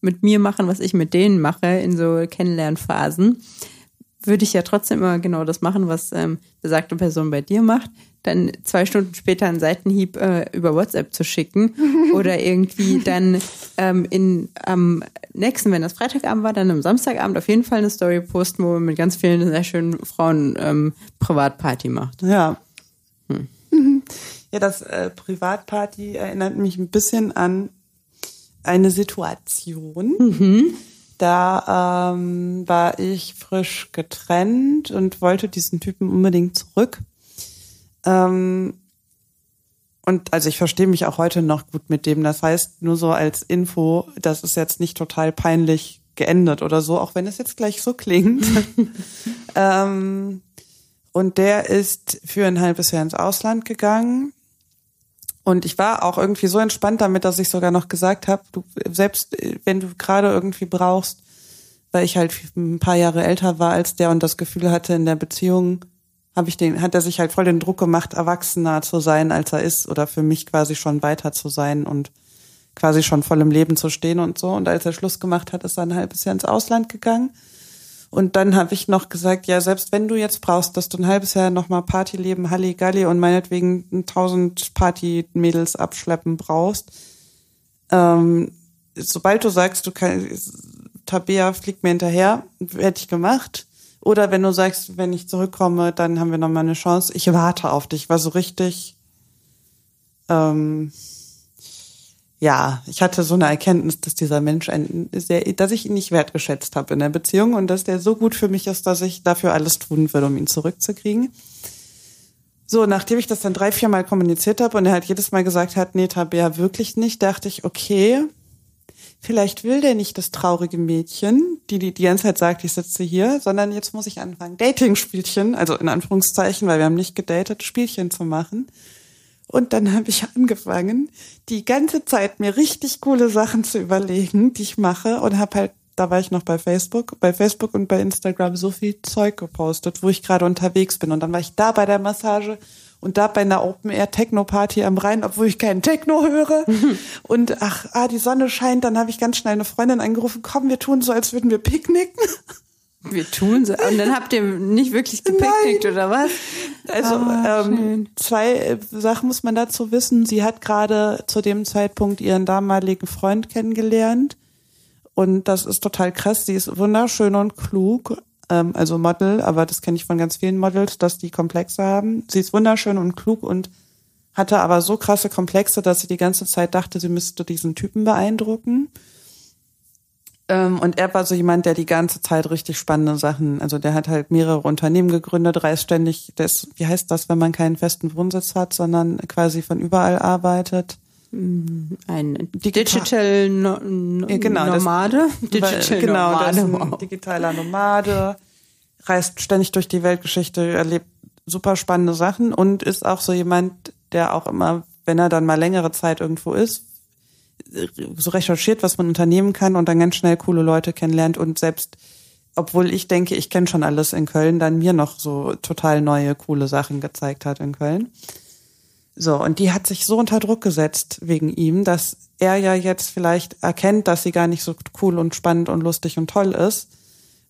mit mir machen, was ich mit denen mache in so Kennenlernphasen, würde ich ja trotzdem immer genau das machen, was ähm, besagte Person bei dir macht. Dann zwei Stunden später einen Seitenhieb äh, über WhatsApp zu schicken *laughs* oder irgendwie dann ähm, in am nächsten, wenn das Freitagabend war, dann am Samstagabend auf jeden Fall eine Story posten, wo man mit ganz vielen sehr schönen Frauen ähm, Privatparty macht. Ja. Hm. Ja, das äh, Privatparty erinnert mich ein bisschen an eine Situation. Mhm. Da ähm, war ich frisch getrennt und wollte diesen Typen unbedingt zurück. Ähm, und also ich verstehe mich auch heute noch gut mit dem. Das heißt, nur so als Info, das ist jetzt nicht total peinlich geendet oder so, auch wenn es jetzt gleich so klingt. *laughs* ähm, und der ist für ein halbes Jahr ins Ausland gegangen und ich war auch irgendwie so entspannt damit, dass ich sogar noch gesagt habe, du selbst äh, wenn du gerade irgendwie brauchst, weil ich halt ein paar Jahre älter war als der und das Gefühl hatte in der Beziehung, habe ich den, hat er sich halt voll den Druck gemacht, erwachsener zu sein, als er ist, oder für mich quasi schon weiter zu sein und quasi schon voll im Leben zu stehen und so. Und als er Schluss gemacht hat, ist er ein halbes Jahr ins Ausland gegangen. Und dann habe ich noch gesagt, ja, selbst wenn du jetzt brauchst, dass du ein halbes Jahr nochmal Partyleben, Halligalli und meinetwegen tausend Party-Mädels abschleppen brauchst, ähm, sobald du sagst, du kannst, Tabea fliegt mir hinterher, hätte ich gemacht. Oder wenn du sagst, wenn ich zurückkomme, dann haben wir nochmal eine Chance. Ich warte auf dich. War so richtig, ähm, ja, ich hatte so eine Erkenntnis, dass dieser Mensch ein sehr, dass ich ihn nicht wertgeschätzt habe in der Beziehung und dass der so gut für mich ist, dass ich dafür alles tun würde, um ihn zurückzukriegen. So, nachdem ich das dann drei, vier Mal kommuniziert habe und er halt jedes Mal gesagt hat, nee, Tabea, wirklich nicht, dachte ich, okay, vielleicht will der nicht das traurige Mädchen, die die, die ganze Zeit sagt, ich sitze hier, sondern jetzt muss ich anfangen, Dating-Spielchen, also in Anführungszeichen, weil wir haben nicht gedatet, Spielchen zu machen. Und dann habe ich angefangen, die ganze Zeit mir richtig coole Sachen zu überlegen, die ich mache und habe halt, da war ich noch bei Facebook, bei Facebook und bei Instagram so viel Zeug gepostet, wo ich gerade unterwegs bin. Und dann war ich da bei der Massage und da bei einer Open Air Techno Party am Rhein, obwohl ich keinen Techno höre. *laughs* und ach, ah, die Sonne scheint, dann habe ich ganz schnell eine Freundin angerufen, komm, wir tun so, als würden wir picknicken. *laughs* Wir tun so. Und dann habt ihr nicht wirklich gepicknickt Nein. oder was? Also oh, ähm, zwei äh, Sachen muss man dazu wissen. Sie hat gerade zu dem Zeitpunkt ihren damaligen Freund kennengelernt. Und das ist total krass. Sie ist wunderschön und klug. Ähm, also Model, aber das kenne ich von ganz vielen Models, dass die Komplexe haben. Sie ist wunderschön und klug und hatte aber so krasse Komplexe, dass sie die ganze Zeit dachte, sie müsste diesen Typen beeindrucken. Ähm, und er war so jemand, der die ganze Zeit richtig spannende Sachen, also der hat halt mehrere Unternehmen gegründet, reist ständig, das, wie heißt das, wenn man keinen festen Wohnsitz hat, sondern quasi von überall arbeitet? Mm, ein Digital, no, no, ja, genau, Nomade. *laughs* Das, Digital genau, Nomade. Ein digitaler Nomade, reist ständig durch die Weltgeschichte, erlebt super spannende Sachen und ist auch so jemand, der auch immer, wenn er dann mal längere Zeit irgendwo ist, so recherchiert, was man unternehmen kann und dann ganz schnell coole Leute kennenlernt und selbst obwohl ich denke, ich kenne schon alles in Köln, dann mir noch so total neue, coole Sachen gezeigt hat in Köln. So, und die hat sich so unter Druck gesetzt wegen ihm, dass er ja jetzt vielleicht erkennt, dass sie gar nicht so cool und spannend und lustig und toll ist.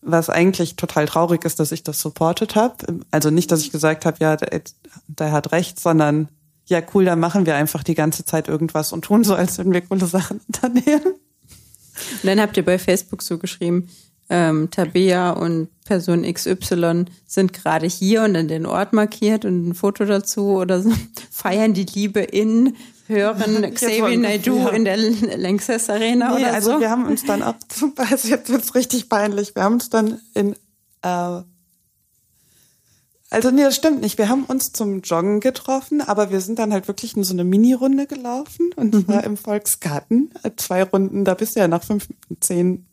Was eigentlich total traurig ist, dass ich das supportet habe. Also nicht, dass ich gesagt habe, ja, der, der hat recht, sondern ja, cool, dann machen wir einfach die ganze Zeit irgendwas und tun so, als würden wir coole Sachen *laughs* unternehmen. Und dann habt ihr bei Facebook so geschrieben, ähm, Tabea und Person XY sind gerade hier und dann den Ort markiert und ein Foto dazu oder so. *laughs* Feiern die Liebe in, hören *laughs* Xavier Naidoo ja. in der Lanxess Arena nee, oder also so. Also wir haben uns dann auch, *laughs* also jetzt wird's richtig peinlich, wir haben uns dann in, äh, also nee, das stimmt nicht. Wir haben uns zum Joggen getroffen, aber wir sind dann halt wirklich in so eine Mini-Runde gelaufen und mhm. zwar im Volksgarten. Zwei Runden, da bist du ja nach fünf, zehn,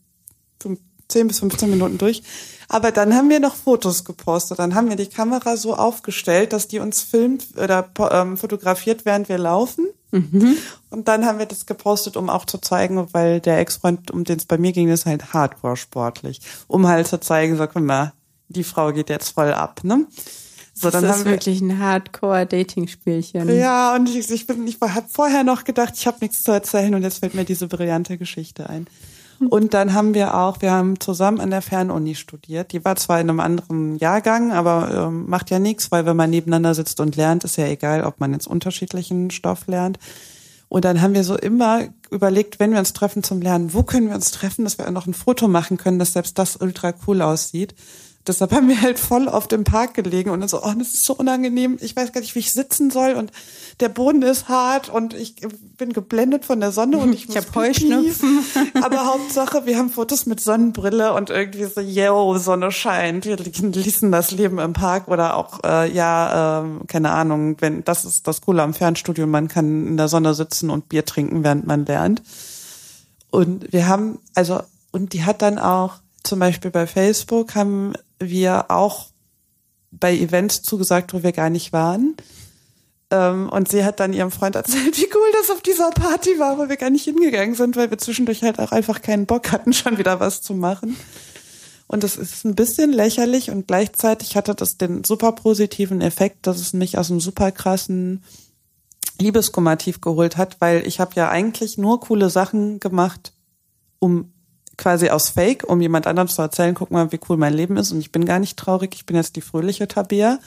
fünf, 10 bis 15 Minuten durch. Aber dann haben wir noch Fotos gepostet. Dann haben wir die Kamera so aufgestellt, dass die uns filmt oder ähm, fotografiert, während wir laufen. Mhm. Und dann haben wir das gepostet, um auch zu zeigen, weil der Ex-Freund, um den es bei mir ging, ist halt hardcore sportlich. Um halt zu zeigen, so, guck mal, die Frau geht jetzt voll ab, ne? So, dann das ist wirklich ein Hardcore-Dating-Spielchen. Ja, und ich, ich bin, ich habe vorher noch gedacht, ich habe nichts zu erzählen und jetzt fällt mir diese brillante Geschichte ein. *laughs* Und dann haben wir auch, wir haben zusammen an der Fernuni studiert. Die war zwar in einem anderen Jahrgang, aber ähm, macht ja nichts, weil wenn man nebeneinander sitzt und lernt, ist ja egal, ob man jetzt unterschiedlichen Stoff lernt. Und dann haben wir so immer überlegt, wenn wir uns treffen zum Lernen, wo können wir uns treffen, dass wir auch noch ein Foto machen können, dass selbst das ultra cool aussieht. Deshalb haben wir halt voll auf dem Park gelegen und dann so, oh, das ist so unangenehm. Ich weiß gar nicht, wie ich sitzen soll und der Boden ist hart und ich bin geblendet von der Sonne und ich, ich habe Heuschnupfen. *laughs* Aber Hauptsache, wir haben Fotos mit Sonnenbrille und irgendwie so, yo, Sonne scheint. Wir ließen das Leben im Park oder auch, äh, ja, äh, keine Ahnung, wenn das ist das Coole am Fernstudio, man kann in der Sonne sitzen und Bier trinken, während man lernt. Und wir haben, also, und die hat dann auch zum Beispiel bei Facebook haben wir auch bei Events zugesagt, wo wir gar nicht waren. Ähm, und sie hat dann ihrem Freund erzählt, *laughs* wie cool das auf dieser Party war, wo wir gar nicht hingegangen sind, weil wir zwischendurch halt auch einfach keinen Bock hatten, *laughs* schon wieder was zu machen. Und das ist ein bisschen lächerlich und gleichzeitig hatte das den super positiven Effekt, dass es mich aus einem super krassen Liebeskummativ geholt hat, weil ich habe ja eigentlich nur coole Sachen gemacht, um quasi aus Fake, um jemand anderem zu erzählen, guck mal, wie cool mein Leben ist und ich bin gar nicht traurig, ich bin jetzt die fröhliche Tabea.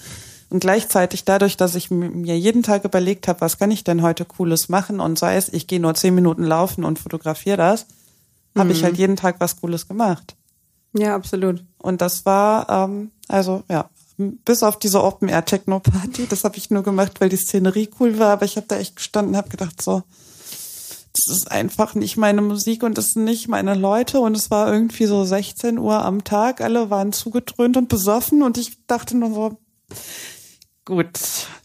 Und gleichzeitig dadurch, dass ich mir jeden Tag überlegt habe, was kann ich denn heute Cooles machen und sei es, ich gehe nur zehn Minuten laufen und fotografiere das, mhm. habe ich halt jeden Tag was Cooles gemacht. Ja, absolut. Und das war, ähm, also ja, bis auf diese Open Air Techno Party, das habe ich nur gemacht, weil die Szenerie cool war, aber ich habe da echt gestanden, habe gedacht so, das ist einfach nicht meine Musik und das sind nicht meine Leute. Und es war irgendwie so 16 Uhr am Tag. Alle waren zugedröhnt und besoffen und ich dachte nur so, gut.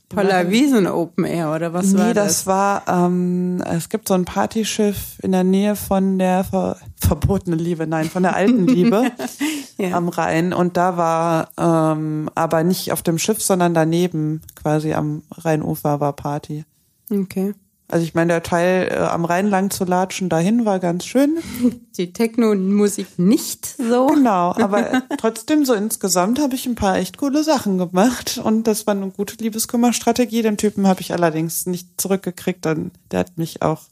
Polar Wiesen Open Air oder was nee, war das? Nee, das war, ähm, es gibt so ein Partyschiff in der Nähe von der ver verbotene Liebe, nein, von der alten Liebe *laughs* ja. am Rhein. Und da war ähm, aber nicht auf dem Schiff, sondern daneben, quasi am Rheinufer war Party. Okay. Also ich meine, der Teil äh, am Rhein lang zu latschen dahin war ganz schön. *laughs* Die Techno-Musik nicht so. Genau, *laughs* aber trotzdem so insgesamt habe ich ein paar echt coole Sachen gemacht und das war eine gute Liebeskummerstrategie. Den Typen habe ich allerdings nicht zurückgekriegt, dann der hat mich auch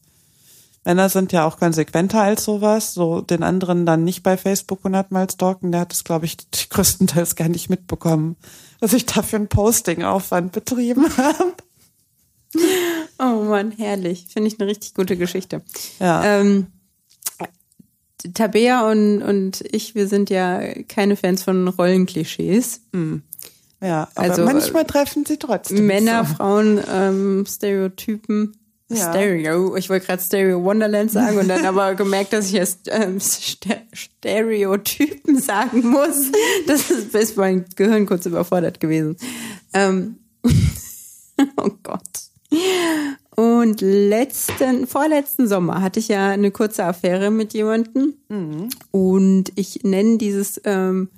Männer sind ja auch konsequenter als sowas, so den anderen dann nicht bei Facebook hundertmal stalken, der hat es, glaube ich, größtenteils gar nicht mitbekommen, dass ich dafür ein Posting-Aufwand betrieben *laughs* habe. Oh Mann, herrlich. Finde ich eine richtig gute Geschichte. Ja. Ähm, Tabea und, und ich, wir sind ja keine Fans von Rollenklischees. Mhm. Ja, aber also, manchmal treffen sie trotzdem. Männer, so. Frauen, ähm, Stereotypen. Ja. Stereo. Ich wollte gerade Stereo Wonderland sagen und dann aber gemerkt, dass ich jetzt ähm, Stereotypen sagen muss. Das ist, ist mein Gehirn kurz überfordert gewesen. Ähm, *laughs* oh Gott. Und letzten, vorletzten Sommer hatte ich ja eine kurze Affäre mit jemandem. Mhm. Und ich nenne dieses ähm,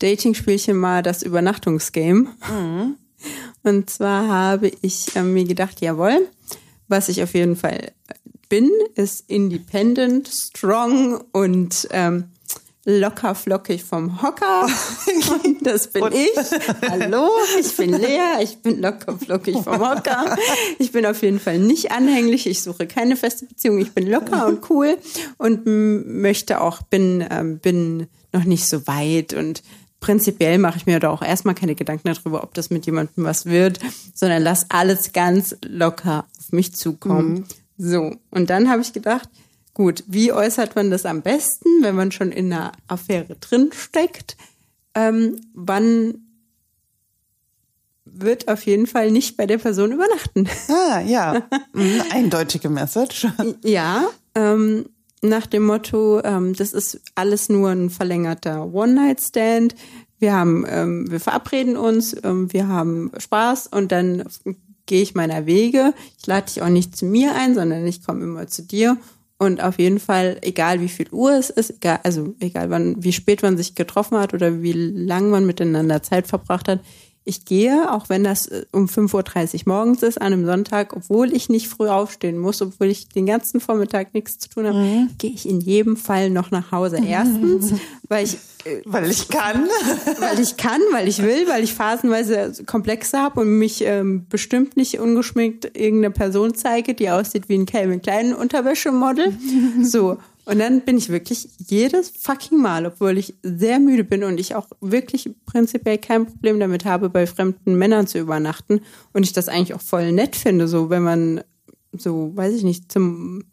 Dating-Spielchen mal das Übernachtungsgame. Mhm. Und zwar habe ich äh, mir gedacht, jawohl, was ich auf jeden Fall bin, ist independent, strong und ähm, locker flockig vom Hocker. *laughs* Das bin ich. Hallo, ich bin *laughs* Lea, ich bin locker flockig vom Hocker. Ich bin auf jeden Fall nicht anhänglich, ich suche keine feste Beziehung, ich bin locker und cool und möchte auch, bin, ähm, bin noch nicht so weit und prinzipiell mache ich mir da auch erstmal keine Gedanken darüber, ob das mit jemandem was wird, sondern lass alles ganz locker auf mich zukommen. Mhm. So, und dann habe ich gedacht, Gut, wie äußert man das am besten, wenn man schon in einer Affäre drinsteckt? Ähm, wann wird auf jeden Fall nicht bei der Person übernachten. *laughs* Ah, ja. Mhm, eindeutige Message. Ja, ähm, nach dem Motto, ähm, das ist alles nur ein verlängerter One-Night-Stand. Wir haben, ähm, wir verabreden uns, ähm, wir haben Spaß und dann gehe ich meiner Wege. Ich lade dich auch nicht zu mir ein, sondern ich komme immer zu dir und auf jeden Fall, egal wie viel Uhr es ist, egal, also egal wann, wie spät man sich getroffen hat oder wie lang man miteinander Zeit verbracht hat, ich gehe, auch wenn das äh, um 5.30 Uhr morgens ist, an einem Sonntag, obwohl ich nicht früh aufstehen muss, obwohl ich den ganzen Vormittag nichts zu tun habe, mhm. gehe ich in jedem Fall noch nach Hause. Erstens, weil ich *laughs* äh, weil ich kann. *laughs* weil ich kann, weil ich will, weil ich phasenweise Komplexe habe und mich ähm, bestimmt nicht ungeschminkt irgendeine Person zeige, die aussieht wie ein Calvin Klein Unterwäschemodel. So. Und dann bin ich wirklich jedes fucking Mal, obwohl ich sehr müde bin und ich auch wirklich prinzipiell kein Problem damit habe, bei fremden Männern zu übernachten und ich das eigentlich auch voll nett finde, so wenn man so, weiß ich nicht, zum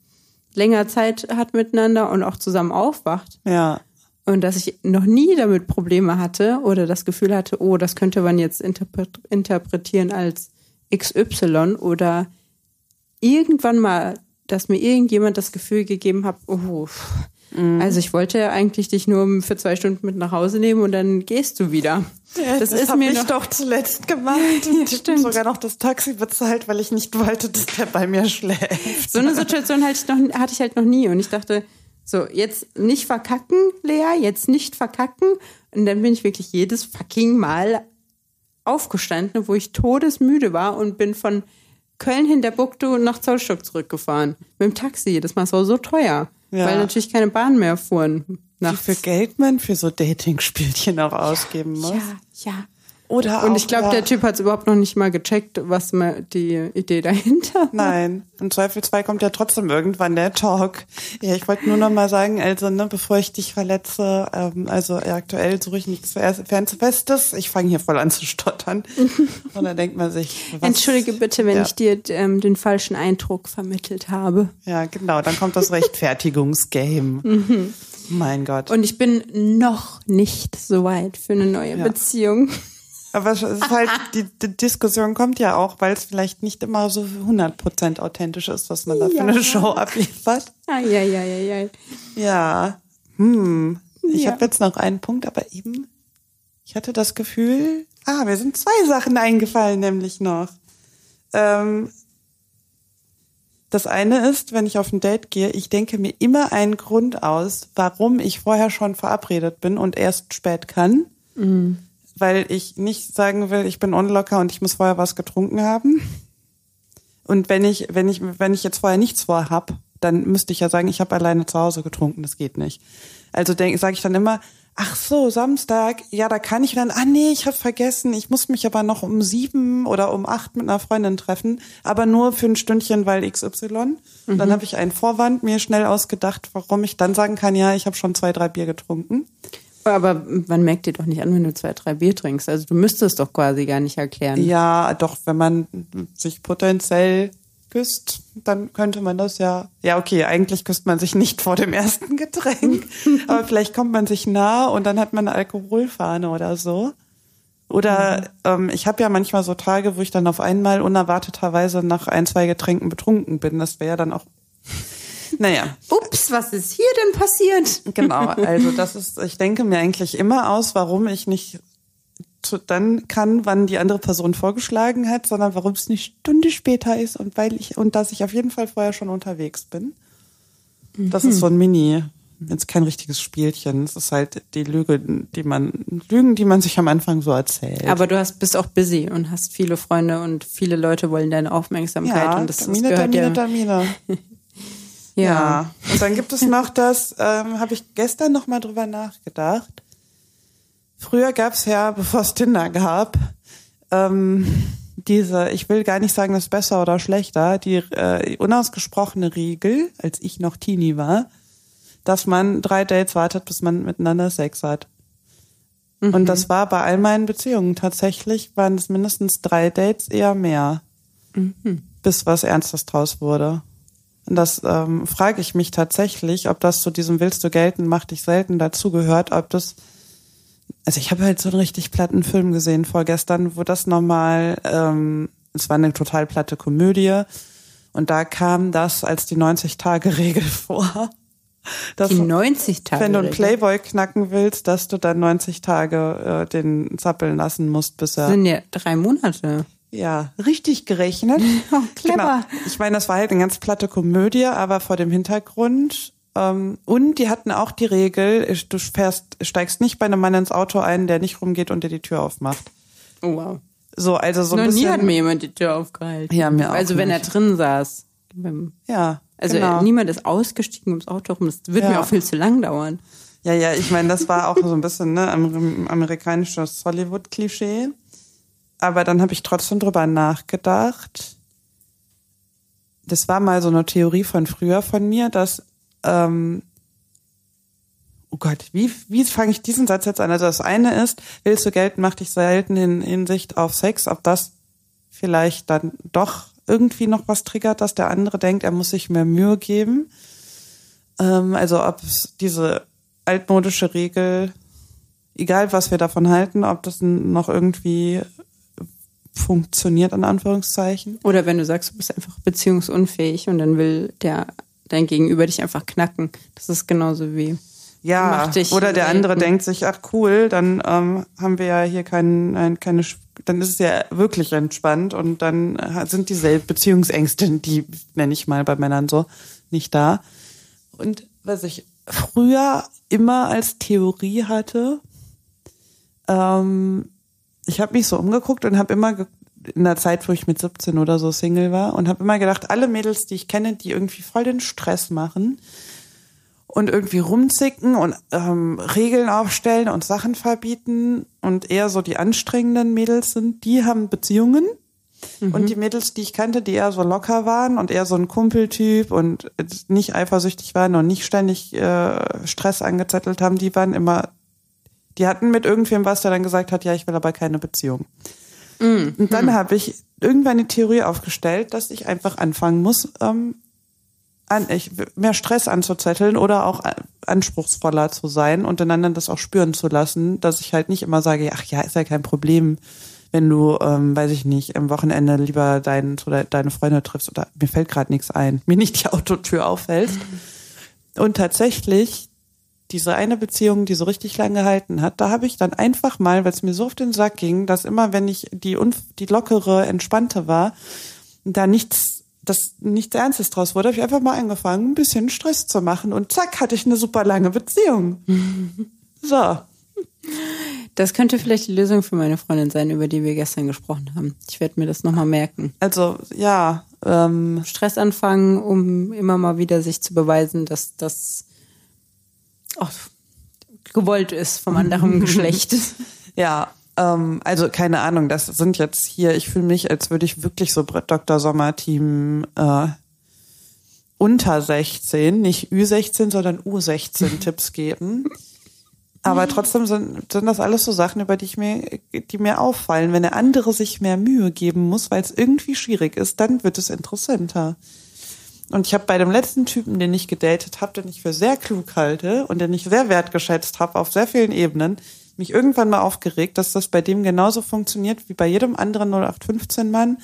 länger Zeit hat miteinander und auch zusammen aufwacht. Ja. Und dass ich noch nie damit Probleme hatte oder das Gefühl hatte, oh, das könnte man jetzt interpretieren als XY oder irgendwann mal dass mir irgendjemand das Gefühl gegeben hat, oh, mhm. also ich wollte eigentlich dich nur für zwei Stunden mit nach Hause nehmen und dann gehst du wieder. Ja, das, das ist mir ich doch zuletzt gemacht. Ja, stimmt. Sogar noch das Taxi bezahlt, weil ich nicht wollte, dass der bei mir schläft. So eine Situation hatte ich, noch, hatte ich halt noch nie und ich dachte, so, jetzt nicht verkacken, Lea, jetzt nicht verkacken. Und dann bin ich wirklich jedes fucking Mal aufgestanden, wo ich todesmüde war und bin von Köln Hinterbuchtu nach Zollstock zurückgefahren. Mit dem Taxi. Das war so, so teuer. Ja. Weil natürlich keine Bahn mehr fuhren. Nachts. Wie viel Geld man für so Dating-Spielchen auch ausgeben muss. Ja, ja. Oder Und ich glaube, der Typ hat es überhaupt noch nicht mal gecheckt, was die Idee dahinter war. Nein, im Zweifelsfall kommt ja trotzdem irgendwann der Talk. Ja, ich wollte nur noch mal sagen, also ne, bevor ich dich verletze, ähm, also ja, aktuell suche ich nichts Fernfestes. Ich fange hier voll an zu stottern. *laughs* Und dann denkt man sich, was, Entschuldige bitte, wenn ja. ich dir ähm, den falschen Eindruck vermittelt habe. Ja, genau, dann kommt das Rechtfertigungsgame. *laughs* mhm. Mein Gott. Und ich bin noch nicht so weit für eine neue ja. Beziehung. Aber es ist halt, *laughs* die, die Diskussion kommt ja auch, weil es vielleicht nicht immer so 100% authentisch ist, was man da für eine Show abliefert. Ah, ja, ja, ja, ja. Ja, hm. Ich ja. habe jetzt noch einen Punkt, aber eben, ich hatte das Gefühl, ah, mir sind zwei Sachen eingefallen, nämlich noch. Ähm, das eine ist, wenn ich auf ein Date gehe, ich denke mir immer einen Grund aus, warum ich vorher schon verabredet bin und erst spät kann. Mhm weil ich nicht sagen will, ich bin unlocker und ich muss vorher was getrunken haben. Und wenn ich, wenn ich, wenn ich jetzt vorher nichts vorhab, dann müsste ich ja sagen, ich habe alleine zu Hause getrunken, das geht nicht. Also sage ich dann immer, ach so, Samstag, ja, da kann ich dann, ah nee, ich habe vergessen, ich muss mich aber noch um sieben oder um acht mit einer Freundin treffen, aber nur für ein Stündchen, weil XY. Mhm. Dann habe ich einen Vorwand mir schnell ausgedacht, warum ich dann sagen kann, ja, ich habe schon zwei, drei Bier getrunken. Aber man merkt dir doch nicht an, wenn du zwei, drei Bier trinkst. Also du müsstest doch quasi gar nicht erklären. Ja, doch, wenn man sich potenziell küsst, dann könnte man das ja. Ja, okay, eigentlich küsst man sich nicht vor dem ersten Getränk, *laughs* aber vielleicht kommt man sich nah und dann hat man eine Alkoholfahne oder so. Oder mhm. ähm, ich habe ja manchmal so Tage, wo ich dann auf einmal unerwarteterweise nach ein, zwei Getränken betrunken bin. Das wäre ja dann auch naja. Ups, was ist hier denn passiert? Genau, *laughs* also das ist, ich denke mir eigentlich immer aus, warum ich nicht dann kann, wann die andere Person vorgeschlagen hat, sondern warum es eine Stunde später ist und weil ich und dass ich auf jeden Fall vorher schon unterwegs bin. Das ist so ein Mini, jetzt kein richtiges Spielchen. Es ist halt die Lüge, die man Lügen, die man sich am Anfang so erzählt. Aber du hast bist auch busy und hast viele Freunde und viele Leute wollen deine Aufmerksamkeit ja, und das, Termine, das gehört Termine, ja. Termine. *laughs* Ja. Und dann gibt es noch das, ähm, habe ich gestern noch mal drüber nachgedacht. Früher gab es ja, *laughs* bevor es Tinder gab, ähm, diese, ich will gar nicht sagen, das ist besser oder schlechter, die äh, unausgesprochene Regel, als ich noch Teenie war, dass man drei Dates wartet, bis man miteinander Sex hat. Mhm. Und das war bei all meinen Beziehungen tatsächlich, waren es mindestens drei Dates, eher mehr, Mhm. bis was Ernstes draus wurde. Und das ähm, frage ich mich tatsächlich, ob das zu diesem Willst du gelten, mach dich selten dazugehört, ob das also ich habe halt so einen richtig platten Film gesehen vorgestern, wo das nochmal, ähm, es war eine total platte Komödie und da kam das als die 90-Tage-Regel *laughs* vor. Dass, Die 90 Tage. wenn du einen. Playboy knacken willst, dass du dann 90 Tage äh, den zappeln lassen musst, bis er sind ja drei Monate. Ja, richtig gerechnet. *laughs* Oh, clever. Genau. Ich meine, das war halt eine ganz platte Komödie, aber vor dem Hintergrund. Ähm, und die hatten auch die Regel, du fährst, steigst nicht bei einem Mann ins Auto ein, der nicht rumgeht und dir die Tür aufmacht. Oh, wow. So, also so ein Noch bisschen. nie hat mir jemand die Tür aufgehalten. Ja, mir auch Also wenn nicht. er drin saß. Ja, Also genau. niemand ist ausgestiegen ums Auto rum. Das wird Ja. mir auch viel zu lang dauern. Ja, ja, ich meine, das war auch so ein bisschen ne, amer- amerikanisches Hollywood-Klischee. Aber dann habe ich trotzdem drüber nachgedacht. Das war mal so eine Theorie von früher von mir, dass ähm, oh Gott, wie, wie fange ich diesen Satz jetzt an? Also das eine ist, willst du gelten, mach dich selten in Hinsicht auf Sex, ob das vielleicht dann doch irgendwie noch was triggert, dass der andere denkt, er muss sich mehr Mühe geben. Ähm, also ob es diese altmodische Regel, egal was wir davon halten, ob das noch irgendwie funktioniert, in Anführungszeichen. Oder wenn du sagst, du bist einfach beziehungsunfähig und dann will der dein Gegenüber dich einfach knacken. Das ist genauso wie. Ja, oder der andere selten. denkt sich, ach cool, dann ähm, haben wir ja hier kein, ein, keine, dann ist es ja wirklich entspannt und dann äh, sind diese Beziehungsängste, die nenne ich mal bei Männern so, nicht da. Und was ich früher immer als Theorie hatte, ähm, ich habe mich so umgeguckt und habe immer in der Zeit, wo ich mit 17 oder so Single war und habe immer gedacht, alle Mädels, die ich kenne, die irgendwie voll den Stress machen, und irgendwie rumzicken und ähm, Regeln aufstellen und Sachen verbieten und eher so die anstrengenden Mädels sind, die haben Beziehungen. Und die Mädels, die ich kannte, die eher so locker waren und eher so ein Kumpeltyp und nicht eifersüchtig waren und nicht ständig äh, Stress angezettelt haben, die waren immer, die hatten mit irgendwem was, der dann gesagt hat, ja, ich will aber keine Beziehung. Und dann habe ich irgendwann eine Theorie aufgestellt, dass ich einfach anfangen muss, ähm, an, ich, mehr Stress anzuzetteln oder auch anspruchsvoller zu sein und den anderen das auch spüren zu lassen, dass ich halt nicht immer sage, ach ja, ist ja kein Problem, wenn du, ähm, weiß ich nicht, am Wochenende lieber deinen oder deine Freunde triffst oder mir fällt gerade nichts ein, mir nicht die Autotür aufhältst. Und tatsächlich, diese eine Beziehung, die so richtig lang gehalten hat, da habe ich dann einfach mal, weil es mir so auf den Sack ging, dass immer, wenn ich die, die lockere, entspannte war, da nichts, das nichts Ernstes draus wurde, habe ich einfach mal angefangen, ein bisschen Stress zu machen und zack, hatte ich eine super lange Beziehung. *laughs* So. Das könnte vielleicht die Lösung für meine Freundin sein, über die wir gestern gesprochen haben. Ich werde mir das nochmal merken. Also, ja, ähm, Stress anfangen, um immer mal wieder sich zu beweisen, dass das auch gewollt ist vom anderen *laughs* Geschlecht. Ja, ähm, also keine Ahnung, das sind jetzt hier, ich fühle mich, als würde ich wirklich so Dr. Sommer-Team äh, unter 16, nicht Ü16, sondern U16 *laughs* Tipps geben. Aber trotzdem sind, sind das alles so Sachen, über die ich mir, die mir auffallen. Wenn der andere sich mehr Mühe geben muss, weil es irgendwie schwierig ist, dann wird es interessanter. Und ich habe bei dem letzten Typen, den ich gedatet habe, den ich für sehr klug halte und den ich sehr wertgeschätzt habe auf sehr vielen Ebenen, mich irgendwann mal aufgeregt, dass das bei dem genauso funktioniert wie bei jedem anderen 0815-Mann.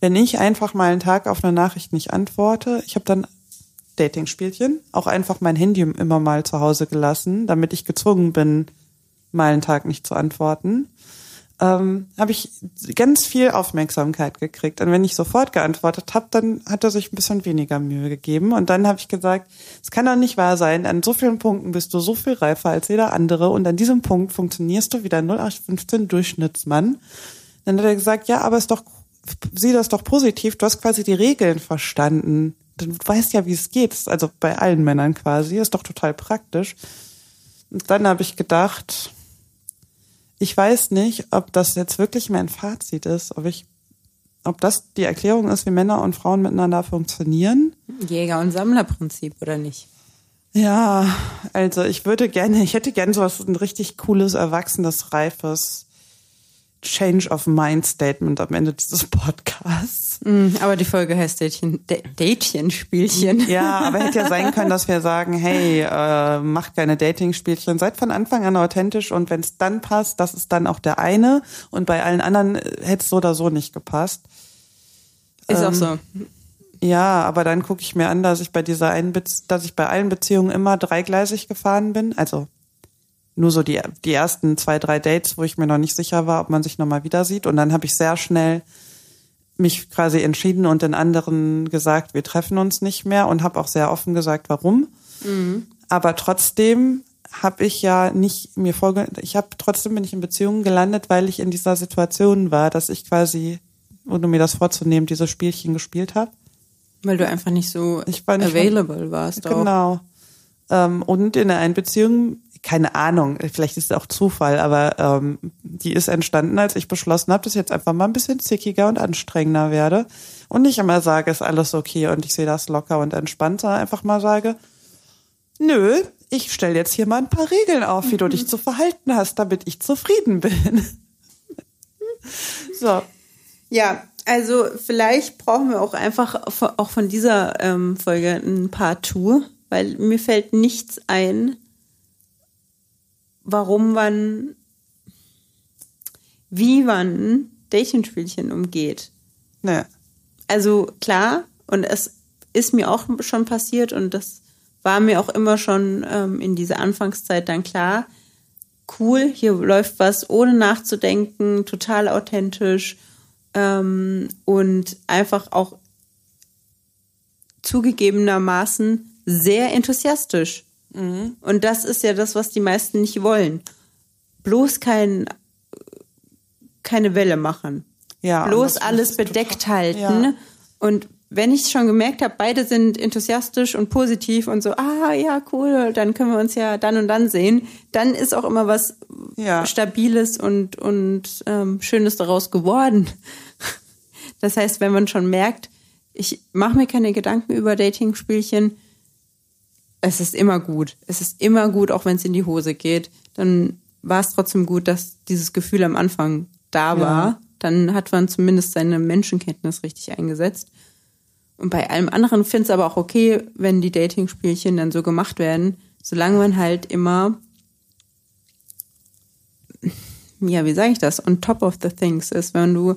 Wenn ich einfach mal einen Tag auf eine Nachricht nicht antworte, ich habe dann Dating-Spielchen, auch einfach mein Handy immer mal zu Hause gelassen, damit ich gezwungen bin, mal einen Tag nicht zu antworten, ähm, habe ich ganz viel Aufmerksamkeit gekriegt. Und wenn ich sofort geantwortet habe, dann hat er sich ein bisschen weniger Mühe gegeben. Und dann habe ich gesagt, es kann doch nicht wahr sein, an so vielen Punkten bist du so viel reifer als jeder andere und an diesem Punkt funktionierst du wie der 0815 Durchschnittsmann. Dann hat er gesagt, ja, aber ist doch, sieh das doch positiv, du hast quasi die Regeln verstanden. du weißt ja, wie es geht. Also bei allen Männern quasi. Ist doch total praktisch. Und dann habe ich gedacht, ich weiß nicht, ob das jetzt wirklich mein Fazit ist, ob ich, ob das die Erklärung ist, wie Männer und Frauen miteinander funktionieren. Jäger- und Sammlerprinzip, oder nicht? Ja, also ich würde gerne, ich hätte gerne so was, ein richtig cooles, erwachsenes, reifes Change of Mind Statement am Ende dieses Podcasts. Mm, aber die Folge heißt Dätchen, Dätchen-Spielchen. Ja, aber hätte ja sein können, dass wir sagen, hey, äh, macht keine Dating-Spielchen, seid von Anfang an authentisch und wenn es dann passt, das ist dann auch der eine und bei allen anderen hätte es so oder so nicht gepasst. Ist Ähm, auch so. Ja, aber dann gucke ich mir an, dass ich bei dieser einen, Bez dass ich bei allen Beziehungen immer dreigleisig gefahren bin. Also nur so die, die ersten zwei, drei Dates, wo ich mir noch nicht sicher war, ob man sich nochmal wieder sieht. Und dann habe ich sehr schnell mich quasi entschieden und den anderen gesagt, wir treffen uns nicht mehr und habe auch sehr offen gesagt, warum. Aber trotzdem habe ich ja nicht mir vorge ich habe trotzdem bin ich in Beziehungen gelandet, weil ich in dieser Situation war, dass ich quasi, ohne mir das vorzunehmen, dieses Spielchen gespielt habe. Weil du einfach nicht so Ich war nicht- available warst. Auch. Genau. Ähm, und in der Einbeziehung, keine Ahnung, vielleicht ist es auch Zufall, aber ähm, die ist entstanden, als ich beschlossen habe, dass ich jetzt einfach mal ein bisschen zickiger und anstrengender werde und nicht immer sage, ist alles okay und ich sehe das locker und entspannt, sondern einfach mal sage, nö, ich stelle jetzt hier mal ein paar Regeln auf, wie du dich zu verhalten hast, damit ich zufrieden bin. so. Ja, also vielleicht brauchen wir auch einfach auch von dieser ähm, Folge ein paar Tour, weil mir fällt nichts ein, warum man, wie man Dating-Spielchen umgeht. Ne. Also klar, und es ist mir auch schon passiert und das war mir auch immer schon ähm, in dieser Anfangszeit dann klar. Cool, hier läuft was ohne nachzudenken, total authentisch ähm, und einfach auch zugegebenermaßen sehr enthusiastisch. Und das ist ja das, was die meisten nicht wollen. Bloß kein, keine Welle machen Ja. bloß alles bedeckt total- halten. Ja. Und wenn ich schon gemerkt habe, beide sind enthusiastisch und positiv und so, ah ja, cool, dann können wir uns ja dann und dann sehen, dann ist auch immer was Ja. Stabiles und, und ähm, Schönes daraus geworden. Das heißt, wenn man schon merkt, ich mache mir keine Gedanken über Dating-Spielchen, es ist immer gut. Es ist immer gut, auch wenn es in die Hose geht. Dann war es trotzdem gut, dass dieses Gefühl am Anfang da war. Dann hat man zumindest seine Menschenkenntnis richtig eingesetzt. Und bei allem anderen finde ich es aber auch okay, wenn die Dating-Spielchen dann so gemacht werden, solange man halt immer, ja, wie sage ich das, on top of the things ist, wenn du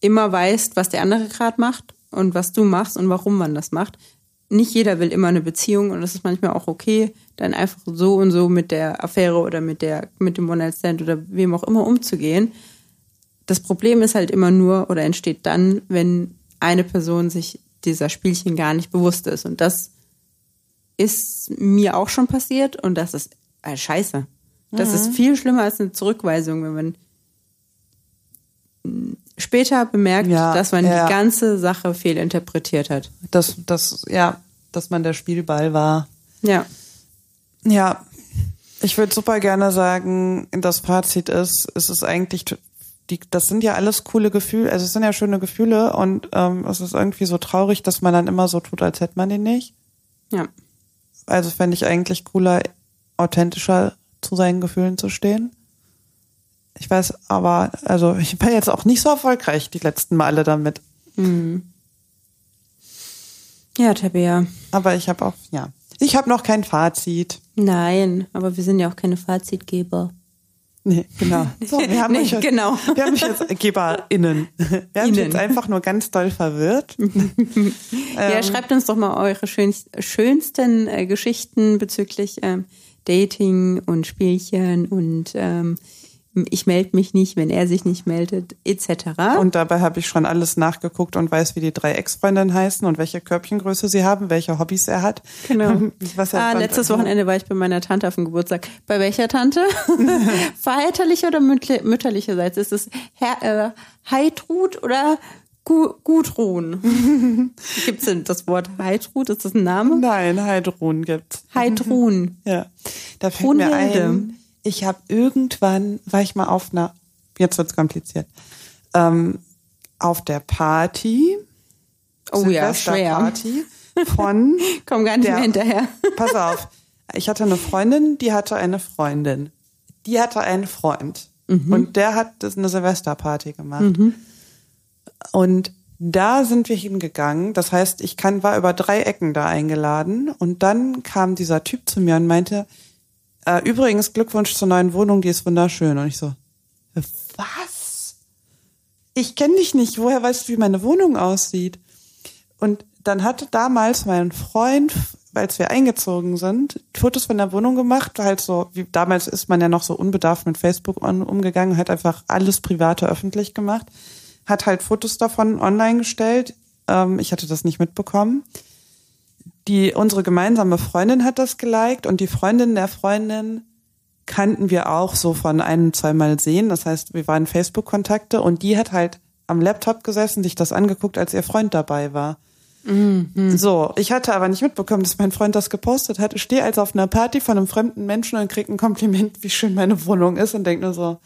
immer weißt, was der andere gerade macht und was du machst und warum man das macht. Nicht jeder will immer eine Beziehung und es ist manchmal auch okay, dann einfach so und so mit der Affäre oder mit der mit dem One-Night-Stand oder wem auch immer umzugehen. Das Problem ist halt immer nur oder entsteht dann, wenn eine Person sich dieser Spielchen gar nicht bewusst ist und das ist mir auch schon passiert und das ist äh, scheiße. Das ist viel schlimmer als eine Zurückweisung, wenn man später bemerkt, Ja, dass man ja. die ganze Sache fehlinterpretiert hat. Das, das, ja, dass man der Spielball war. Ja. Ja, ich würde super gerne sagen, das Fazit ist, es ist eigentlich, die, das sind ja alles coole Gefühle, also es sind ja schöne Gefühle und ähm, es ist irgendwie so traurig, dass man dann immer so tut, als hätte man die nicht. Ja. Also fände ich eigentlich cooler, authentischer zu seinen Gefühlen zu stehen. Ich weiß aber, also ich war jetzt auch nicht so erfolgreich die letzten Male damit. Ja, Tabea. Aber ich habe auch, ja, ich habe noch kein Fazit. Nein, aber wir sind ja auch keine Fazitgeber. Nee, genau. So, wir haben *laughs* Nee, euch jetzt, genau. Wir haben euch jetzt GeberInnen. Wir haben euch Innen. jetzt einfach nur ganz doll verwirrt. *laughs* ja, schreibt uns doch mal eure schönst, schönsten äh, Geschichten bezüglich ähm, Dating und Spielchen und ähm, ich melde mich nicht, wenn er sich nicht meldet, etc. Und dabei habe ich schon alles nachgeguckt und weiß, wie die drei Ex-Freundinnen heißen und welche Körbchengröße sie haben, welche Hobbys er hat. Genau. *laughs* Was er ah, letztes Wochenende war ich bei meiner Tante auf dem Geburtstag. Bei welcher Tante? *laughs* Väterliche oder mütterlicherseits? Ist es Herr, äh, Heidrut oder Gu Gudrun. *laughs* Gibt's denn das Wort Heidrun? Ist das ein Name? Nein, Heidrun gibt's. Heidrun. Ja. Da fällt mir Brunhilde. ein, ich habe irgendwann, war ich mal auf einer, jetzt wird's kompliziert, ähm, auf der Party, Oh ja, schwer. Silvesterparty von *laughs* Komm gar nicht Der- mehr hinterher. Pass auf. Ich hatte eine Freundin, die hatte eine Freundin. Die hatte einen Freund. Und der hat eine Silvesterparty gemacht. Und da sind wir hingegangen. Das heißt, ich kann, war über drei Ecken da eingeladen. Und dann kam dieser Typ zu mir und meinte, äh, übrigens Glückwunsch zur neuen Wohnung, die ist wunderschön. Und ich so, was? Ich kenne dich nicht. Woher weißt du, wie meine Wohnung aussieht? Und dann hatte damals mein Freund, als wir eingezogen sind, Fotos von der Wohnung gemacht, halt so, wie damals ist man ja noch so unbedarft mit Facebook umgegangen, hat einfach alles Private öffentlich gemacht, hat halt Fotos davon online gestellt. Ähm, ich hatte das nicht mitbekommen. Die, unsere gemeinsame Freundin hat das geliked und die Freundin der Freundin kannten wir auch so von ein, zweimal sehen. Das heißt, wir waren Facebook-Kontakte und die hat halt am Laptop gesessen, sich das angeguckt, als ihr Freund dabei war. So, ich hatte aber nicht mitbekommen, dass mein Freund das gepostet hat. Ich stehe also auf einer Party von einem fremden Menschen und krieg ein Kompliment, wie schön meine Wohnung ist und denk nur so,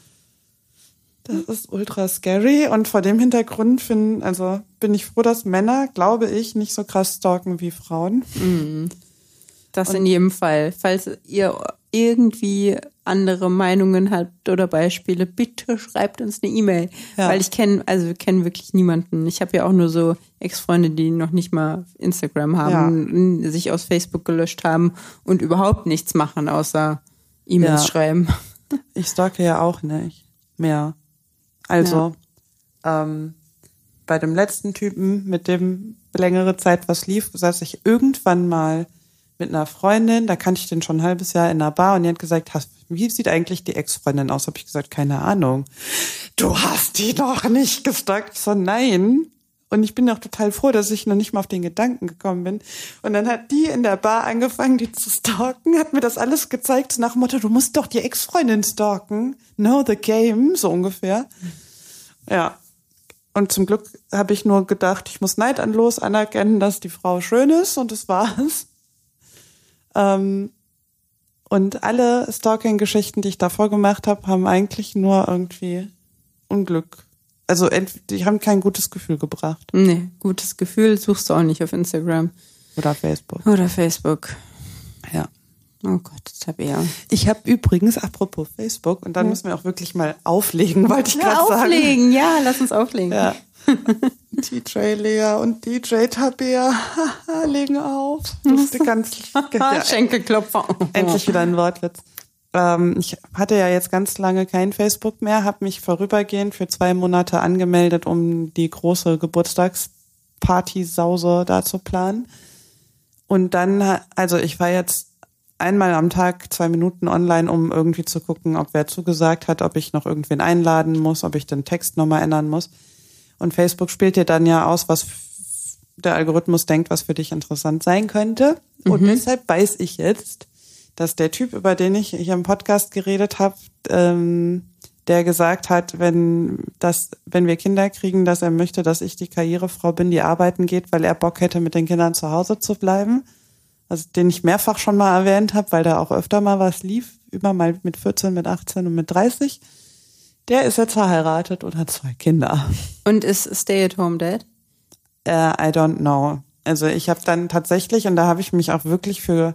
das ist ultra scary. Und vor dem Hintergrund finden, also bin ich froh, dass Männer, glaube ich, nicht so krass stalken wie Frauen. Das in jedem Fall. Falls ihr irgendwie andere Meinungen habt oder Beispiele, bitte schreibt uns eine E-Mail. Ja. Weil ich kenne, also wir kennen wirklich niemanden. Ich habe ja auch nur so Ex-Freunde, die noch nicht mal Instagram haben, sich aus Facebook gelöscht haben und überhaupt nichts machen, außer E-Mails Ja. schreiben. Ich stalke ja auch nicht mehr. Also, ähm, bei dem letzten Typen, mit dem längere Zeit was lief, saß ich irgendwann mal mit einer Freundin, da kannte ich den schon ein halbes Jahr in einer Bar und die hat gesagt, hast, wie sieht eigentlich die Ex-Freundin aus? Habe ich gesagt, keine Ahnung. Du hast die noch nicht gestalkt. So, nein. Und ich bin auch total froh, dass ich noch nicht mal auf den Gedanken gekommen bin. Und dann hat die in der Bar angefangen, die zu stalken, hat mir das alles gezeigt, nach dem Motto, du musst doch die Ex-Freundin stalken. Know the game, so ungefähr. Ja. Und zum Glück habe ich nur gedacht, ich muss neidlos anerkennen, dass die Frau schön ist und das war's. Ähm, und alle Stalking-Geschichten, die ich davor gemacht habe, haben eigentlich nur irgendwie Unglück. Also die haben kein gutes Gefühl gebracht. Nee, gutes Gefühl suchst du auch nicht auf Instagram Oder Facebook. oder Facebook. Ja. Oh Gott, Tabea. Ich habe übrigens, apropos Facebook, und dann müssen wir auch wirklich mal auflegen, wollte ich gerade sagen. auflegen, ja, lass uns auflegen. Ja. *laughs* DJ Lea und DJ Tabea *laughs* legen auf. *laughs* Das ist ganz ja, Schenkelklopfer. endlich wieder ein Wortwitz. Ähm, ich hatte ja jetzt ganz lange kein Facebook mehr, habe mich vorübergehend für zwei Monate angemeldet, um die große Geburtstagsparty-Sause da zu planen. Und dann, also ich war jetzt einmal am Tag zwei Minuten online, um irgendwie zu gucken, ob wer zugesagt hat, ob ich noch irgendwen einladen muss, ob ich den Text nochmal ändern muss. Und Facebook spielt dir dann ja aus, was der Algorithmus denkt, was für dich interessant sein könnte. Und deshalb weiß ich jetzt, dass der Typ, über den ich hier im Podcast geredet habe, ähm, der gesagt hat, wenn das, wenn wir Kinder kriegen, dass er möchte, dass ich die Karrierefrau bin, die arbeiten geht, weil er Bock hätte, mit den Kindern zu Hause zu bleiben. Also den ich mehrfach schon mal erwähnt habe, weil da auch öfter mal was lief, über mal mit 14, mit 18 und mit 30. Der ist jetzt verheiratet und hat zwei Kinder. Und ist Stay-at-home-Dad? Äh, I don't know. Also ich habe dann tatsächlich, und da habe ich mich auch wirklich für,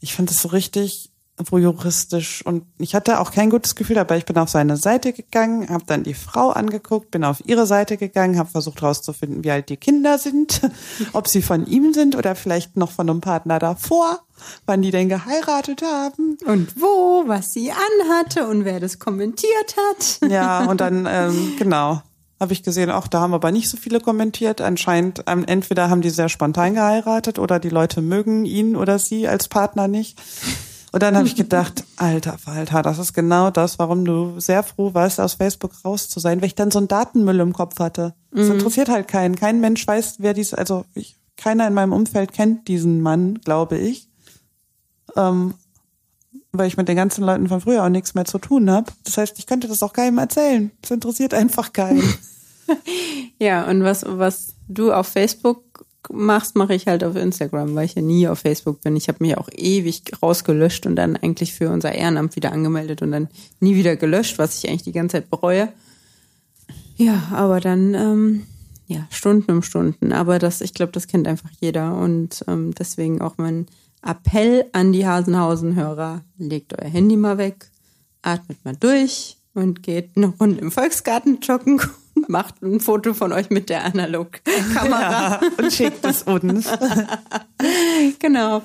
ich fand es so richtig juristisch und ich hatte auch kein gutes Gefühl dabei. Ich bin auf seine Seite gegangen, habe dann die Frau angeguckt, bin auf ihre Seite gegangen, habe versucht herauszufinden, wie alt die Kinder sind, *laughs* ob sie von ihm sind oder vielleicht noch von einem Partner davor, wann die denn geheiratet haben. Und wo, was sie anhatte und wer das kommentiert hat. Ja, und dann, *laughs* ähm, genau, habe ich gesehen, auch da haben aber nicht so viele kommentiert. Anscheinend, ähm, entweder haben die sehr spontan geheiratet oder die Leute mögen ihn oder sie als Partner nicht. Und dann habe ich gedacht, *laughs* alter Falter, das ist genau das, warum du sehr froh warst, aus Facebook raus zu sein, weil ich dann so einen Datenmüll im Kopf hatte. Das interessiert halt keinen. Kein Mensch weiß, wer dies, also ich, keiner in meinem Umfeld kennt diesen Mann, glaube ich. Ähm, weil ich mit den ganzen Leuten von früher auch nichts mehr zu tun habe. Das heißt, ich könnte das auch keinem erzählen. Das interessiert einfach keinen. *laughs* Ja, und was, was du auf Facebook machst, mache ich halt auf Instagram, weil ich ja nie auf Facebook bin. Ich habe mich auch ewig rausgelöscht und dann eigentlich für unser Ehrenamt wieder angemeldet und dann nie wieder gelöscht, was ich eigentlich die ganze Zeit bereue. Ja, aber dann, ähm, ja, Stunden um Stunden. Aber das, ich glaube, das kennt einfach jeder. Und ähm, deswegen auch mein Appell an die Hasenhausen-Hörer, legt euer Handy mal weg, atmet mal durch und geht eine Runde im Volksgarten joggen und *laughs* macht ein Foto von euch mit der Analogkamera. Ja, und schickt es uns. *laughs* Genau.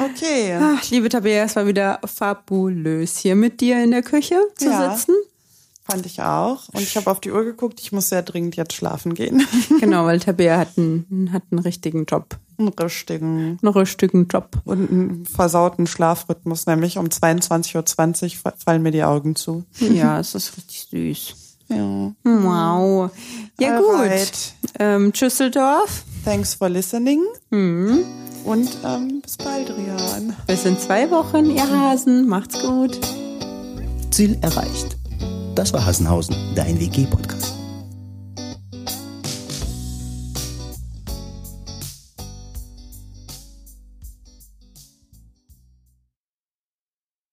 Okay. Ach, liebe Tabea, es war wieder fabulös, hier mit dir in der Küche zu Ja. sitzen. Fand ich auch. Und ich habe auf die Uhr geguckt, ich muss sehr dringend jetzt schlafen gehen. *laughs* Genau, weil Tabea hat einen, hat einen richtigen Job. Einen richtigen Einen richtigen Job. und einen versauten Schlafrhythmus, nämlich um 22.20 Uhr fa- fallen mir die Augen zu. Ja, es ist richtig süß. Ja. Wow. Ja, gut. Alright. Ähm, Tschüsseldorf. Thanks for listening. Mhm. Und ähm, bis bald, Rian. Bis in zwei Wochen, ihr Hasen. Macht's gut. Ziel erreicht. Das war Hassenhausen, dein WG-Podcast.